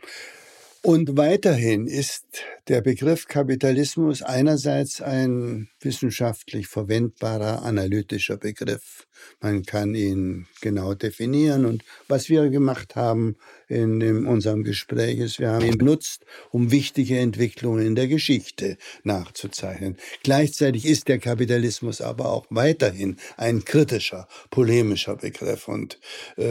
Und weiterhin ist der Begriff Kapitalismus einerseits ein wissenschaftlich verwendbarer analytischer Begriff. Man kann ihn genau definieren. Und was wir gemacht haben in, in unserem Gespräch ist, wir haben ihn benutzt, um wichtige Entwicklungen in der Geschichte nachzuzeichnen. Gleichzeitig ist der Kapitalismus aber auch weiterhin ein kritischer, polemischer Begriff. Und äh,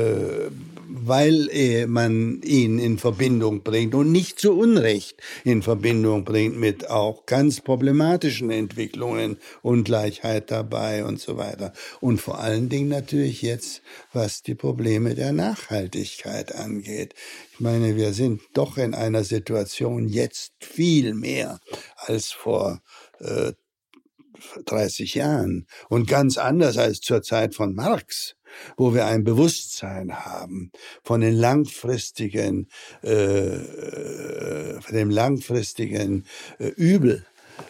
weil äh, man ihn in Verbindung bringt und nicht zu Unrecht in Verbindung bringt mit auch ganz problematischen Entwicklungen, Ungleichheit dabei und so weiter. Und vor allen Dingen natürlich jetzt, was die Probleme der Nachhaltigkeit angeht. Ich meine, wir sind doch in einer Situation jetzt viel mehr als vor äh, 30 Jahren und ganz anders als zur Zeit von Marx wo wir ein Bewusstsein haben von den langfristigen, äh, von dem langfristigen äh, Übel,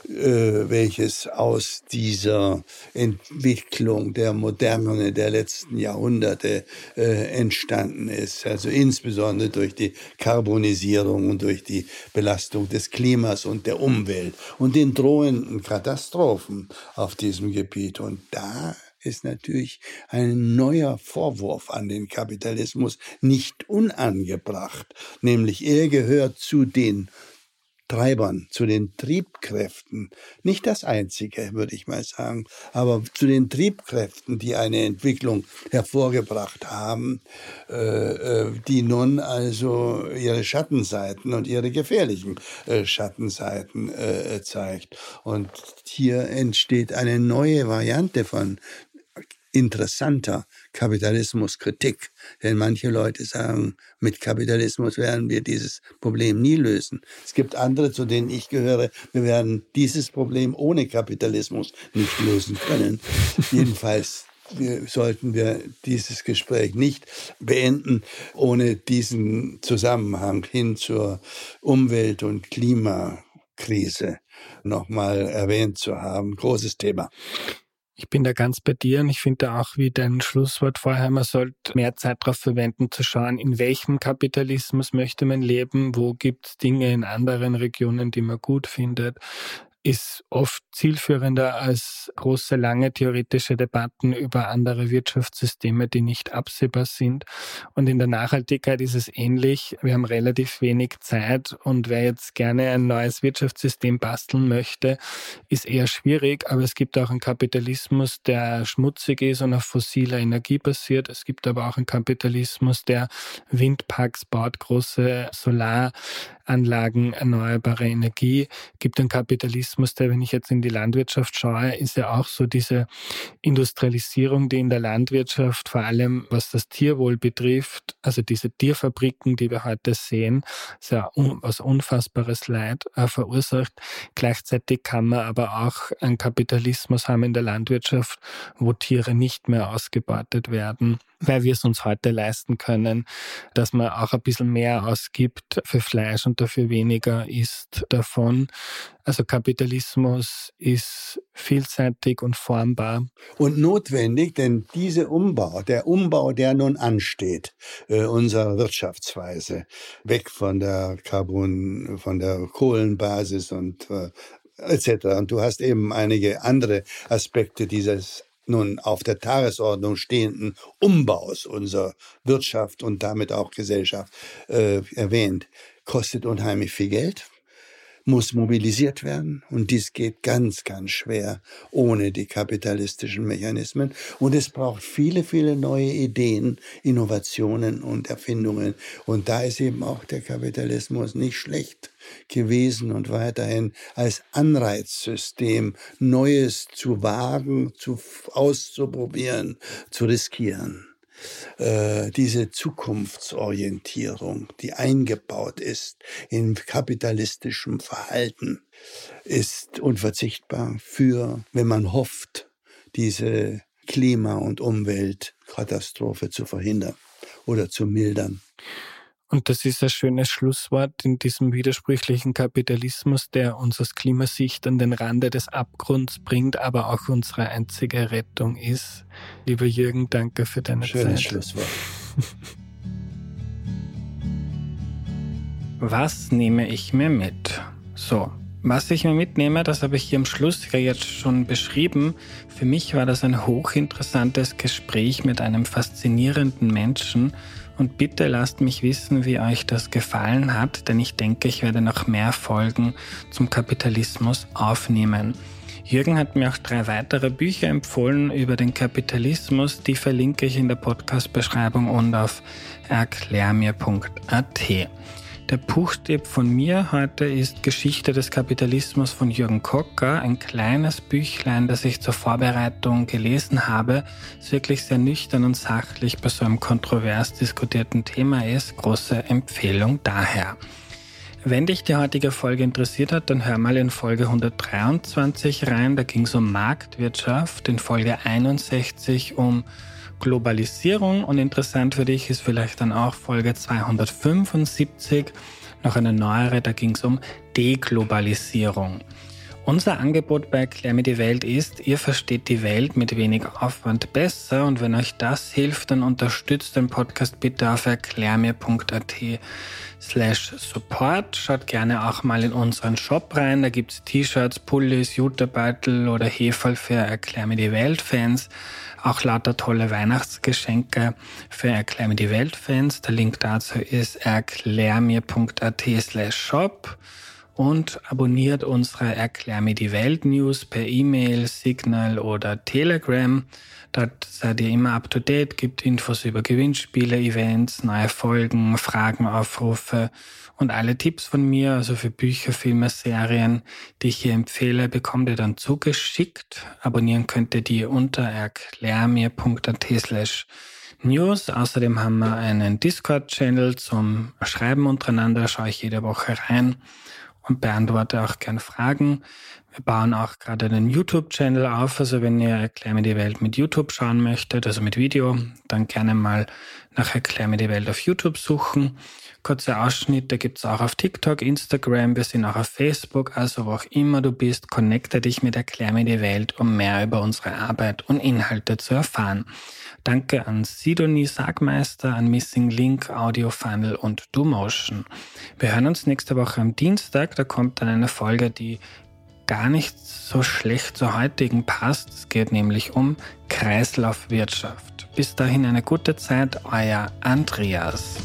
äh, welches aus dieser Entwicklung der Moderne der letzten Jahrhunderte äh, entstanden ist. Also insbesondere durch die Karbonisierung und durch die Belastung des Klimas und der Umwelt und den drohenden Katastrophen auf diesem Gebiet. Und da ist natürlich ein neuer Vorwurf an den Kapitalismus nicht unangebracht, nämlich er gehört zu den Treibern, zu den Triebkräften, nicht das einzige, würde ich mal sagen, aber zu den Triebkräften, die eine Entwicklung hervorgebracht haben, äh, äh die nun also ihre Schattenseiten und ihre gefährlichen äh, Schattenseiten äh, zeigt. Und hier entsteht eine neue Variante von interessanter Kapitalismuskritik. Denn manche Leute sagen, mit Kapitalismus werden wir dieses Problem nie lösen. Es gibt andere, zu denen ich gehöre, wir werden dieses Problem ohne Kapitalismus nicht lösen können. [LAUGHS] Jedenfalls wir, sollten wir dieses Gespräch nicht beenden, ohne diesen Zusammenhang hin zur Umwelt- und Klimakrise nochmal erwähnt zu haben. Großes Thema. Ich bin da ganz bei dir und ich finde auch wie dein Schlusswort vorher, man sollte mehr Zeit darauf verwenden, zu schauen, in welchem Kapitalismus möchte man leben, wo gibt es Dinge in anderen Regionen, die man gut findet, ist oft zielführender als große, lange theoretische Debatten über andere Wirtschaftssysteme, die nicht absehbar sind. Und in der Nachhaltigkeit ist es ähnlich. Wir haben relativ wenig Zeit und wer jetzt gerne ein neues Wirtschaftssystem basteln möchte, ist eher schwierig. Aber es gibt auch einen Kapitalismus, der schmutzig ist und auf fossiler Energie basiert. Es gibt aber auch einen Kapitalismus, der Windparks baut, große Solar Anlagen, erneuerbare Energie, gibt einen Kapitalismus, der, wenn ich jetzt in die Landwirtschaft schaue, ist ja auch so diese Industrialisierung, die in der Landwirtschaft vor allem, was das Tierwohl betrifft, also diese Tierfabriken, die wir heute sehen, ist ja was unfassbares Leid äh, verursacht. Gleichzeitig kann man aber auch einen Kapitalismus haben in der Landwirtschaft, wo Tiere nicht mehr ausgebeutet werden weil wir es uns heute leisten können, dass man auch ein bisschen mehr ausgibt für Fleisch und dafür weniger isst davon. Also Kapitalismus ist vielseitig und formbar. Und notwendig, denn dieser Umbau, der Umbau, der nun ansteht, äh, unserer Wirtschaftsweise, weg von der Carbon, von der Kohlenbasis und äh, etc. Und du hast eben einige andere Aspekte dieses nun auf der Tagesordnung stehenden Umbaus unserer Wirtschaft und damit auch Gesellschaft äh, erwähnt, kostet unheimlich viel Geld, muss mobilisiert werden. Und dies geht ganz, ganz schwer ohne die kapitalistischen Mechanismen. Und es braucht viele, viele neue Ideen, Innovationen und Erfindungen. Und da ist eben auch der Kapitalismus nicht schlecht gewesen und weiterhin als Anreizsystem Neues zu wagen, zu auszuprobieren, zu riskieren. Äh, diese Zukunftsorientierung, die eingebaut ist in kapitalistischem Verhalten, ist unverzichtbar für, wenn man hofft, diese Klima- und Umweltkatastrophe zu verhindern oder zu mildern. Und das ist ein schönes Schlusswort in diesem widersprüchlichen Kapitalismus, der uns aus Klimasicht an den Rande des Abgrunds bringt, aber auch unsere einzige Rettung ist. Lieber Jürgen, danke für deine schönes Zeit. Schönes Schlusswort. [LAUGHS] Was nehme ich mir mit? So, Was ich mir mitnehme, das habe ich hier am Schluss ja jetzt schon beschrieben. Für mich war das ein hochinteressantes Gespräch mit einem faszinierenden Menschen. Und bitte lasst mich wissen, wie euch das gefallen hat, denn ich denke, ich werde noch mehr Folgen zum Kapitalismus aufnehmen. Jürgen hat mir auch drei weitere Bücher empfohlen über den Kapitalismus. Die verlinke ich in der Podcast-Beschreibung und auf erklärmir.at. Der Buchstipp von mir heute ist Geschichte des Kapitalismus von Jürgen Kocker, ein kleines Büchlein, das ich zur Vorbereitung gelesen habe, es wirklich sehr nüchtern und sachlich bei so einem kontrovers diskutierten Thema ist. Große Empfehlung daher. Wenn dich die heutige Folge interessiert hat, dann hör mal in Folge 123 rein. Da ging es um Marktwirtschaft, in Folge 61 um Globalisierung und interessant für dich ist vielleicht dann auch Folge 275, noch eine neuere, da ging es um Deglobalisierung. Unser Angebot bei Erklär mir die Welt ist, ihr versteht die Welt mit wenig Aufwand besser und wenn euch das hilft, dann unterstützt den Podcast bitte auf erklärmir.at slash support. Schaut gerne auch mal in unseren Shop rein, da gibt's T-Shirts, Pullis, Jutebeutel oder Heferl für Erklär mir die Welt Fans. Auch lauter tolle Weihnachtsgeschenke für Erklär mir die Welt Fans. Der Link dazu ist erklärmir.at slash shop und abonniert unsere Erklär mir die Welt News per E-Mail, Signal oder Telegram. Dort seid ihr immer up to date, gibt Infos über Gewinnspiele, Events, neue Folgen, Fragen, Aufrufe und alle Tipps von mir, also für Bücher, Filme, Serien, die ich hier empfehle, bekommt ihr dann zugeschickt. Abonnieren könnt ihr die unter erklärmir.at slash News. Außerdem haben wir einen Discord-Channel zum Schreiben untereinander, schaue ich jede Woche rein und beantworte auch gern Fragen. Wir bauen auch gerade einen YouTube-Channel auf. Also wenn ihr Erklär mir die Welt mit YouTube schauen möchtet, also mit Video, dann gerne mal nach Erklär mir die Welt auf YouTube suchen. Kurze Ausschnitte gibt's auch auf TikTok, Instagram, wir sind auch auf Facebook, also wo auch immer du bist, connecte dich mit Erklär mir die Welt, um mehr über unsere Arbeit und Inhalte zu erfahren. Danke an Sidonie Sagmeister, an Missing Link, Audio Funnel und DoMotion. Wir hören uns nächste Woche am Dienstag. Da kommt dann eine Folge, die gar nicht so schlecht zur heutigen passt. Es geht nämlich um Kreislaufwirtschaft. Bis dahin eine gute Zeit, euer Andreas.